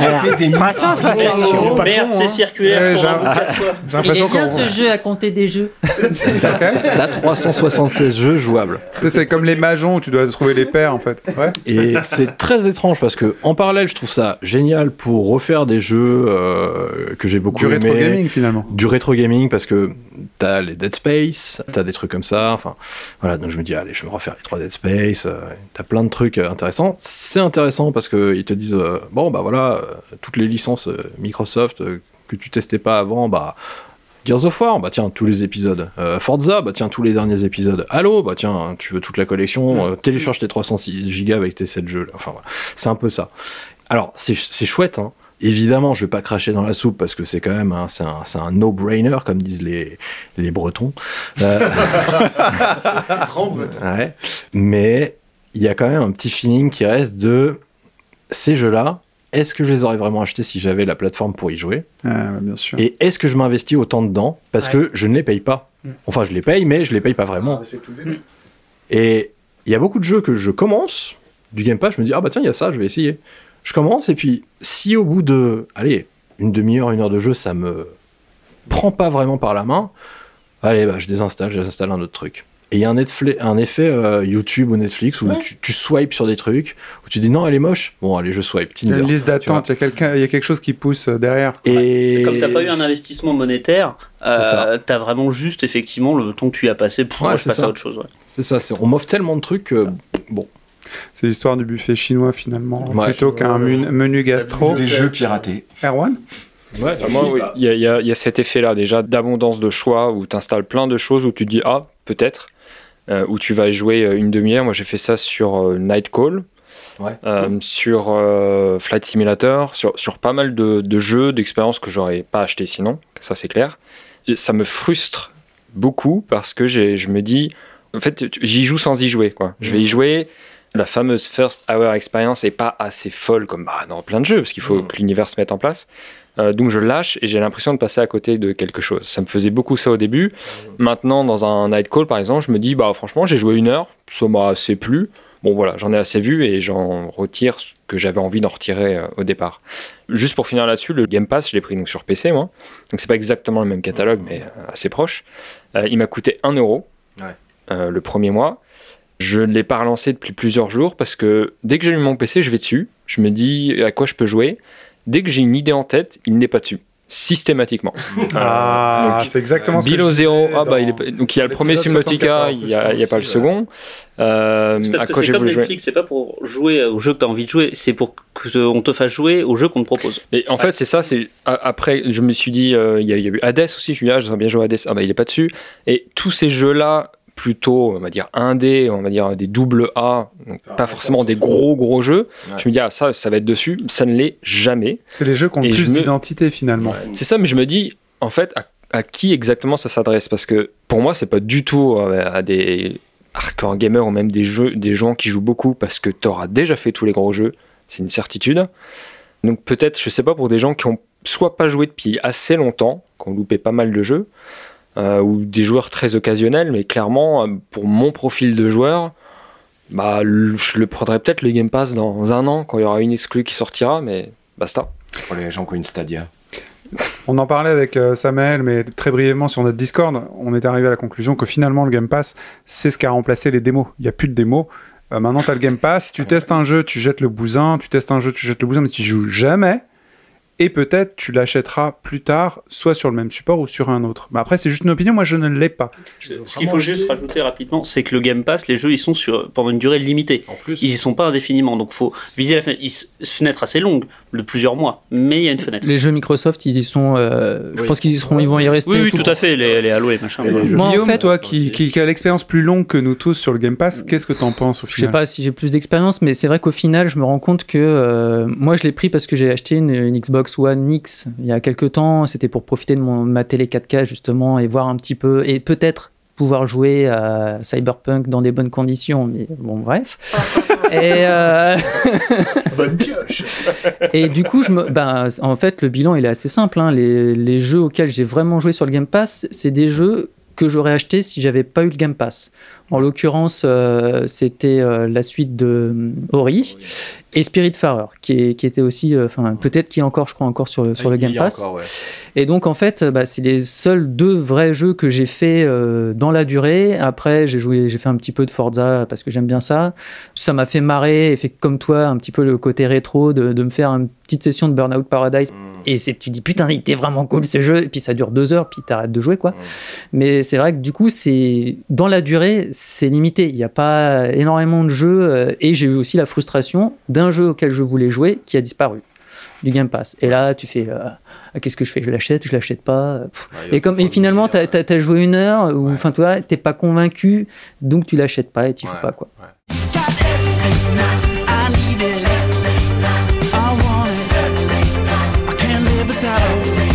J'ai fait des multiplications. Merde, c'est hein. circulaire. J'ai l'impression bien qu'on. ce jeu à compter des jeux. T'as 376 jeux jouables C'est- C'est comme les magens où tu dois trouver les paires en fait. Ouais. Et c'est très étrange parce que en parallèle, je trouve ça génial pour refaire des jeux euh, que j'ai beaucoup Du rétro aimé. gaming finalement. Du rétro gaming parce que t'as les Dead Space, t'as des trucs comme ça. Enfin, voilà. Donc je me dis, allez, je vais refaire les trois Dead Space. euh, t'as plein de trucs euh, intéressants. C'est intéressant parce que ils te disent, euh, bon bah voilà, euh, toutes les licences Microsoft euh, que tu testais pas avant, bah Gears of War, bah tiens, tous les épisodes. Euh, Forza, bah tiens, tous les derniers épisodes. Halo, bah tiens, tu veux toute la collection, euh, télécharge tes 306 gigas avec tes 7 jeux. là. Enfin voilà, c'est un peu ça. Alors, c'est chouette, hein. Évidemment, je vais pas cracher dans la soupe parce que c'est quand même un, c'est un, c'est un no-brainer, comme disent les, les Bretons. Euh, Grand breton. ouais. Mais il y a quand même un petit feeling qui reste de ces jeux-là. Est-ce que je les aurais vraiment achetés si j'avais la plateforme pour y jouer Ah, ouais, bien sûr. et est-ce que je m'investis autant dedans Parce Ouais. que je ne les paye pas. Mm. Enfin, je les paye, mais je les paye pas vraiment. Ah, c'est tout le début. Et il y a beaucoup de jeux que je commence du Game Pass, je me dis, ah bah tiens, il y a ça, je vais essayer. Je commence, et puis si au bout de, allez, une demi-heure, une heure de jeu, ça me prend pas vraiment par la main, allez, bah je désinstalle, j'installe un autre truc. Et il y a un, Netflix- un effet euh, YouTube ou Netflix où Ouais. tu, tu swipes sur des trucs, où tu dis non, elle est moche. Bon, allez, je swipe. Il y a Tinder. une liste d'attente, il y, a quelqu'un- il y a quelque chose qui pousse euh, derrière. Et Comme t'as pas eu un investissement monétaire, euh, ça. t'as vraiment juste effectivement le temps que tu y as passé pour Ouais, je c'est passe ça. à autre chose. ouais. c'est ça, c'est- on m'offre tellement de trucs que, bon, C'est l'histoire du buffet chinois finalement, Ouais. plutôt qu'un menu, menu gastro. Des jeux piratés. Erwan? Ouais, Ah, moi, oui, il y, a- il y a- il y a cet effet-là déjà d'abondance de choix où tu installes plein de choses où tu te dis ah peut-être euh, où tu vas jouer euh, une demi-heure. Moi j'ai fait ça sur euh, Night Call, Ouais. sur Flight Simulator, sur, sur pas mal de, de jeux d'expérience que j'aurais pas acheté sinon, ça c'est clair. Et ça me frustre beaucoup parce que je me dis en fait j'y joue sans y jouer quoi. Je vais y jouer. La fameuse first hour experience est pas assez folle comme bah, dans plein de jeux parce qu'il faut que l'univers se mette en place. Euh, donc je lâche et j'ai l'impression de passer à côté de quelque chose. Ça me faisait beaucoup ça au début. Maintenant, dans un night call, par exemple, je me dis, bah franchement, j'ai joué une heure, ça m'a assez plu. Bon voilà, j'en ai assez vu et j'en retire ce que j'avais envie d'en retirer euh, au départ. Juste pour finir là-dessus, le Game Pass, je l'ai pris donc sur PC, moi. Donc c'est pas exactement le même catalogue, mais euh, assez proche. Il m'a coûté 1 euro Ouais. le premier mois. Je ne l'ai pas relancé depuis plusieurs jours parce que dès que j'allume mon PC, je vais dessus. Je me dis à quoi je peux jouer. Dès que j'ai une idée en tête, il n'est pas dessus. Systématiquement. Ah, donc, c'est exactement ce que Bill je au zéro, disais ah bah il est pas- donc il y a le premier Subnautica, 74, il y a, il y a pas le second. Euh, C'est parce à que c'est comme Netflix, c'est pas pour jouer au jeu que t'as envie de jouer, c'est pour qu'on te fasse jouer au jeu qu'on te propose. Et en fait, c'est ça. C'est après, je me suis dit, euh, il y, a- il y a eu Hades aussi. Je me suis dit, ah, j'aimerais bien jouer à Hades. Ah bah, il est pas dessus. Et tous ces jeux-là, plutôt, on va dire, indé, on va dire des double A, donc pas forcément des gros gros jeux, Ouais. je me dis, ah, ça, ça va être dessus. Ça ne l'est jamais. C'est les jeux qui ont Et plus me- d'identité finalement. C'est ça, mais je me dis, en fait, à, à qui exactement ça s'adresse? Parce que pour moi, c'est pas du tout euh, à des hardcore gamers ou même des, jeux, des gens qui jouent beaucoup parce que tu auras déjà fait tous les gros jeux, c'est une certitude. Donc peut-être, je sais pas, pour des gens qui ont soit pas joué depuis assez longtemps, qui ont loupé pas mal de jeux, euh, ou des joueurs très occasionnels, mais clairement, euh, pour mon profil de joueur, bah, le- je le prendrai peut-être le Game Pass dans un an, quand il y aura une exclue qui sortira, mais basta. Pour les gens qui ont une Stadia. On en parlait avec euh, Samuel, mais très brièvement sur notre Discord, on est arrivé à la conclusion que finalement le Game Pass, c'est ce qui a remplacé les démos. Il n'y a plus de démos. Euh, maintenant, tu as le Game Pass, tu testes un jeu, tu jettes le bousin, tu testes un jeu, tu jettes le bousin, mais tu joues jamais. Et peut-être tu l'achèteras plus tard, soit sur le même support ou sur un autre. Mais après, c'est juste une opinion, moi je ne l'ai pas. Ce qu'il faut juste rajouter rapidement, c'est que le Game Pass, les jeux, ils sont sur, pendant une durée limitée. Ils y sont pas indéfiniment, donc faut viser la fenêtre. Fenêtre assez longue, de plusieurs mois, mais il y a une fenêtre. Les jeux Microsoft, ils y sont. euh, Je pense qu'ils y seront, ils vont y rester. Oui, oui, tout- tout à fait, les, les Halo et machin. Moi, en Guillaume, fait- toi qui, qui, qui a l'expérience plus longue que nous tous sur le Game Pass, qu'est-ce que t'en penses au Je final sais pas si j'ai plus d'expérience, mais c'est vrai qu'au final, je me rends compte que euh, moi, je l'ai pris parce que j'ai acheté une, une Xbox One X il y a quelques temps. C'était pour profiter de mon, ma télé 4K justement et voir un petit peu et peut-être pouvoir jouer à Cyberpunk dans des bonnes conditions. Mais bon, bref. et euh, Bonne pioche. et du coup, je me, ben, en fait, le bilan il est assez simple. hein. Les, les jeux auxquels j'ai vraiment joué sur le Game Pass, c'est des jeux que j'aurais acheté si j'avais pas eu le Game Pass. En l'occurrence, euh, c'était euh, la suite de euh, Ori et Spiritfarer, qui, est- qui était aussi, enfin peut-être qui est encore, je crois, encore sur, sur le Il Game Pass. encore, ouais. Et donc en fait, bah, c'est les seuls deux vrais jeux que j'ai fait dans la durée. Après, j'ai joué, j'ai fait un petit peu de Forza parce que j'aime bien ça. Ça m'a fait marrer, et fait comme toi, un petit peu le côté rétro de, de me faire une petite session de Burnout Paradise. Et c'est, tu dis putain, il était vraiment cool ce jeu. Et puis ça dure deux heures, puis t'arrêtes de jouer quoi. Mais c'est vrai que du coup, c'est dans la durée, c'est limité. Il n'y a pas énormément de jeux. euh, et j'ai eu aussi la frustration d'un jeu auquel je voulais jouer qui a disparu du Game Pass. Et là, tu fais, euh, Ah, qu'est-ce que je fais? Je l'achète, je l'achète pas? Et comme et finalement, tu as, joué une heure, ou enfin, toi, t'es pas convaincu, donc tu l'achètes pas et tu joues pas quoi. I need it. I want it. I can't live without. I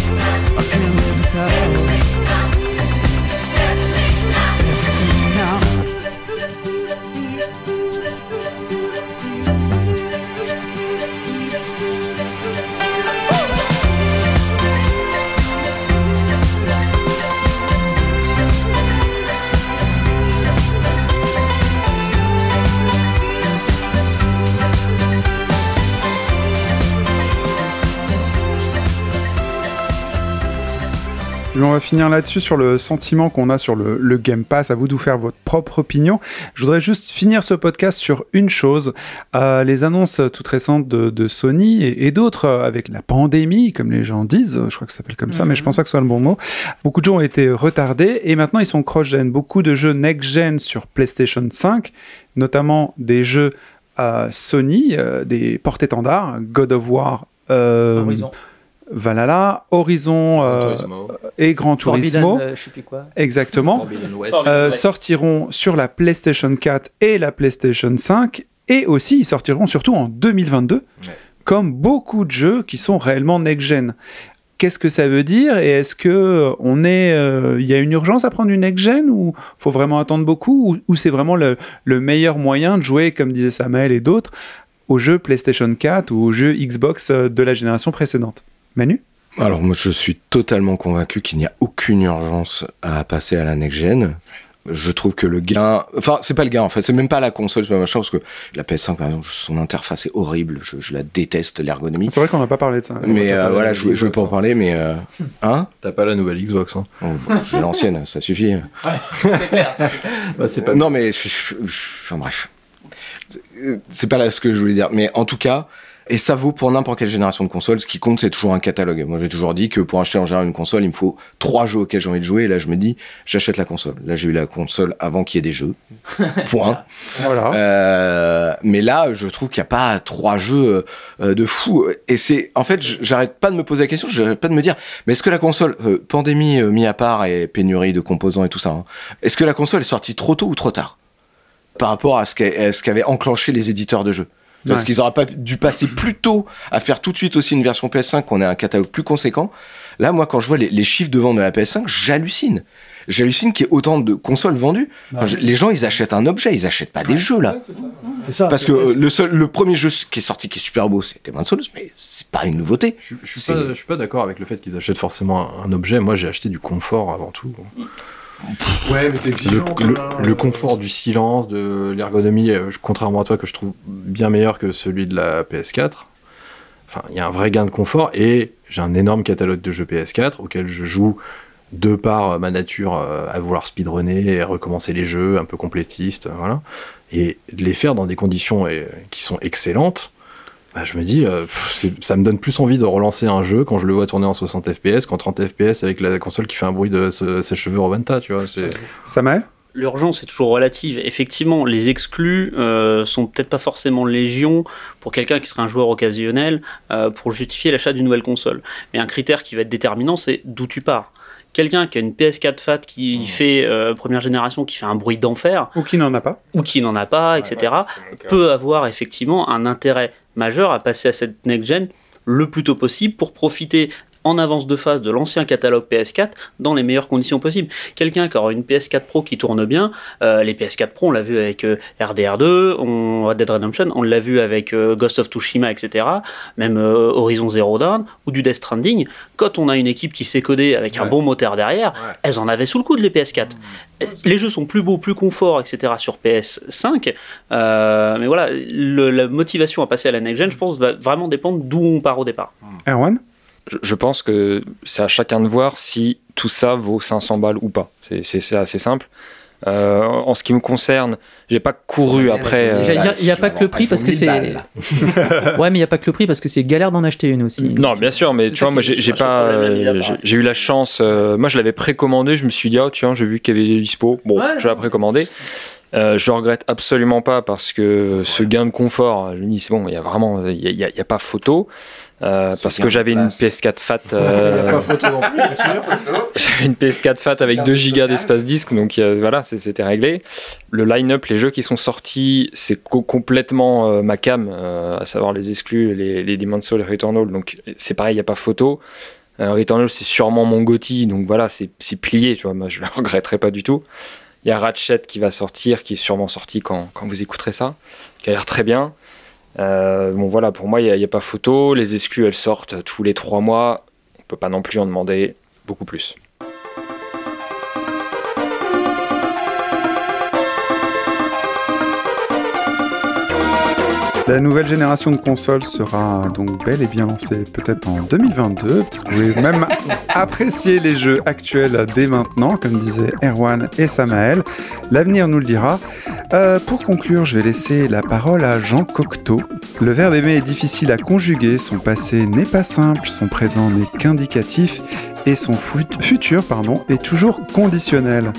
Et on va finir là-dessus sur le sentiment qu'on a sur le, le Game Pass. À vous de vous faire votre propre opinion. Je voudrais juste finir ce podcast sur une chose. Euh, les annonces toutes récentes de, de Sony et, et d'autres euh, avec la pandémie, comme les gens disent. Je crois que ça s'appelle comme ça, mais je pense pas que ce soit le bon mot. Beaucoup de jeux ont été retardés et maintenant ils sont cross-gen. Beaucoup de jeux next-gen sur PlayStation 5, notamment des jeux euh, Sony, euh, des porte-étendards, God of War. Horizon. Valhalla, Horizon euh, et Gran Turismo. Forbidden, euh, je sais plus quoi. Exactement. Euh, sortiront sur la PlayStation 4 et la PlayStation 5 et aussi ils sortiront surtout en 2022 comme beaucoup de jeux qui sont réellement next-gen. Qu'est-ce que ça veut dire et est-ce que on est, euh, il y a une urgence à prendre une next-gen ou faut vraiment attendre beaucoup ou, ou c'est vraiment le, le meilleur moyen de jouer, comme disait Samuel et d'autres, aux jeux PlayStation 4 ou aux jeux Xbox de la génération précédente? Manu? Alors moi je suis totalement convaincu qu'il n'y a aucune urgence à passer à la next-gen. Je trouve que le gain, enfin c'est pas le gain en fait, c'est même pas la console, c'est pas machin parce que la PS5 par exemple, son interface est horrible, je, je la déteste l'ergonomie. C'est vrai qu'on n'a pas parlé de ça. Mais euh, voilà, je, je veux pas en parler, mais euh, hein T'as pas la nouvelle Xbox, hein Oh, bon, J'ai l'ancienne, ça suffit. Bah, c'est pas. Non mais enfin bref, c'est pas là ce que je voulais dire, mais en tout cas. Et ça vaut pour n'importe quelle génération de console. Ce qui compte, c'est toujours un catalogue. Moi, j'ai toujours dit que pour acheter en général une console, il me faut trois jeux auxquels j'ai envie de jouer. Et là, je me dis, j'achète la console. Là, j'ai eu la console avant qu'il y ait des jeux. Point. Voilà. Euh, mais là, je trouve qu'il n'y a pas trois jeux euh, de fou. Et c'est, en fait, j'arrête pas de me poser la question, j'arrête pas de me dire, mais est-ce que la console, euh, pandémie euh, mis à part et pénurie de composants et tout ça, hein, est-ce que la console est sortie trop tôt ou trop tard par rapport à ce qu'a- à ce qu'avaient enclenché les éditeurs de jeux? Parce Ouais. qu'ils auraient pas dû passer plus tôt à faire tout de suite aussi une version PS5, qu'on ait un catalogue plus conséquent. Là, moi, quand je vois les, les chiffres de vente de la PS5, j'hallucine. J'hallucine qu'il y ait autant de consoles vendues. Enfin, je- les gens, ils achètent un objet, ils achètent pas des jeux là. C'est ça. Parce que euh, le seul, le premier jeu qui est sorti qui est super beau, c'était Demon's Souls, mais c'est pas une nouveauté. Je suis pas, je suis pas d'accord avec le fait qu'ils achètent forcément un, un objet. Moi, j'ai acheté du confort avant tout. Ouais, mais t'es Le, confort du silence, de l'ergonomie, euh, contrairement à toi, que je trouve bien meilleur que celui de la PS4. Enfin, il y a un vrai gain de confort et j'ai un énorme catalogue de jeux PS4 auquel je joue de par euh, ma nature euh, à vouloir speedrunner et recommencer les jeux un peu complétistes, euh, voilà. Et de les faire dans des conditions qui sont excellentes, bah, je me dis, euh, pff, ça me donne plus envie de relancer un jeu quand je le vois tourner en 60 FPS qu'en 30 FPS avec la console qui fait un bruit de se- sèche-cheveux Rowenta, tu vois. c'est- Samael? L'urgence est toujours relative. Effectivement, les exclus euh, sont peut-être pas forcément légion pour quelqu'un qui serait un joueur occasionnel euh, pour justifier l'achat d'une nouvelle console. Mais un critère qui va être déterminant, c'est d'où tu pars. Quelqu'un qui a une PS4 Fat qui fait euh, première génération, qui fait un bruit d'enfer, Ou qui n'en a pas. ou qui n'en a pas, etc., peut avoir effectivement un intérêt majeur à passer à cette next-gen le plus tôt possible pour profiter en avance de phase de l'ancien catalogue PS4 dans les meilleures conditions possibles. Quelqu'un qui aura une PS4 Pro qui tourne bien, euh, les PS4 Pro, on l'a vu avec euh, RDR2, on, Red Dead Redemption, on l'a vu avec euh, Ghost of Tsushima, etc., même euh, Horizon Zero Dawn ou du Death Stranding. Quand on a une équipe qui sait coder avec un bon moteur derrière, elles en avaient sous le coude les PS4. Les jeux sont plus beaux, plus confort, etc. sur PS5, euh, mais voilà, le- la motivation à passer à la next-gen, je pense, va vraiment dépendre d'où on part au départ. Erwan? Je pense que c'est à chacun de voir si tout ça vaut 500 balles ou pas. C'est- assez simple. Euh, en ce qui me concerne, j'ai pas couru après. euh, il n'y a pas que le prix parce que c'est. ouais, mais il n'y a pas que le prix parce que c'est galère d'en acheter une aussi. Non, bien sûr, mais tu vois, moi j'ai pas, euh, j'ai- eu la chance. euh, moi, je l'avais précommandé. Je me suis dit, oh tiens, j'ai vu qu'il y avait des dispo. Bon, je l'ai précommandé. Euh, je regrette absolument pas parce que ce gain de confort, je me dis c'est bon, il y a vraiment, y y il y a pas photo. Euh, parce que j'avais une place. PS4 Fat. Il y a euh, pas photo non plus, c'est sûr. j'avais une PS4 Fat avec 2 gigas d'espace disque, donc euh, voilà, c'était réglé. Le line-up, les jeux qui sont sortis, c'est co- complètement euh, ma cam, euh, à savoir les exclus, les, les Demon's Souls et Returnal, donc c'est pareil, il n'y a pas photo. Euh, Returnal, c'est sûrement mon GOTY, donc voilà, c'est c'est plié, tu vois, moi je le regretterai pas du tout. Il y a Ratchet qui va sortir, qui est sûrement sorti quand, quand vous écouterez ça, qui a l'air très bien. Euh, bon voilà, pour moi, il n'y a, pas photo. Les exclus, elles sortent tous les trois mois. On peut pas non plus en demander beaucoup plus. La nouvelle génération de consoles sera donc bel et bien lancée peut-être en 2022. Peut-être que vous pouvez même apprécier les jeux actuels dès maintenant, comme disaient Erwan et Samael. L'avenir nous le dira. Euh, pour conclure, je vais laisser la parole à Jean Cocteau. Le verbe aimer est difficile à conjuguer, son passé n'est pas simple, son présent n'est qu'indicatif et son fut- futur pardon, est toujours conditionnel.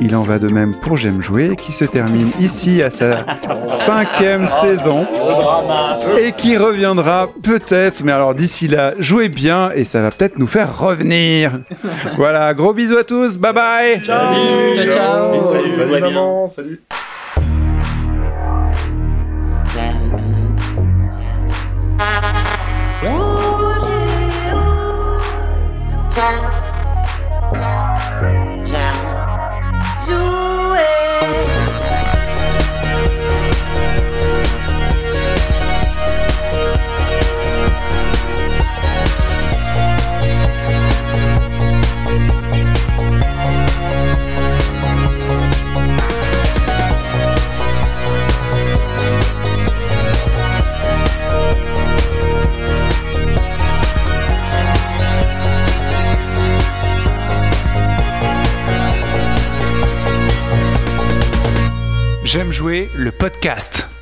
Il en va de même pour J'aime jouer, qui se termine ici à sa cinquième saison et qui reviendra peut-être, mais alors d'ici là, jouez bien et ça va peut-être nous faire revenir. voilà, gros bisous à tous, bye bye Ciao, Ciao, ciao. Salut, maman. Podcast.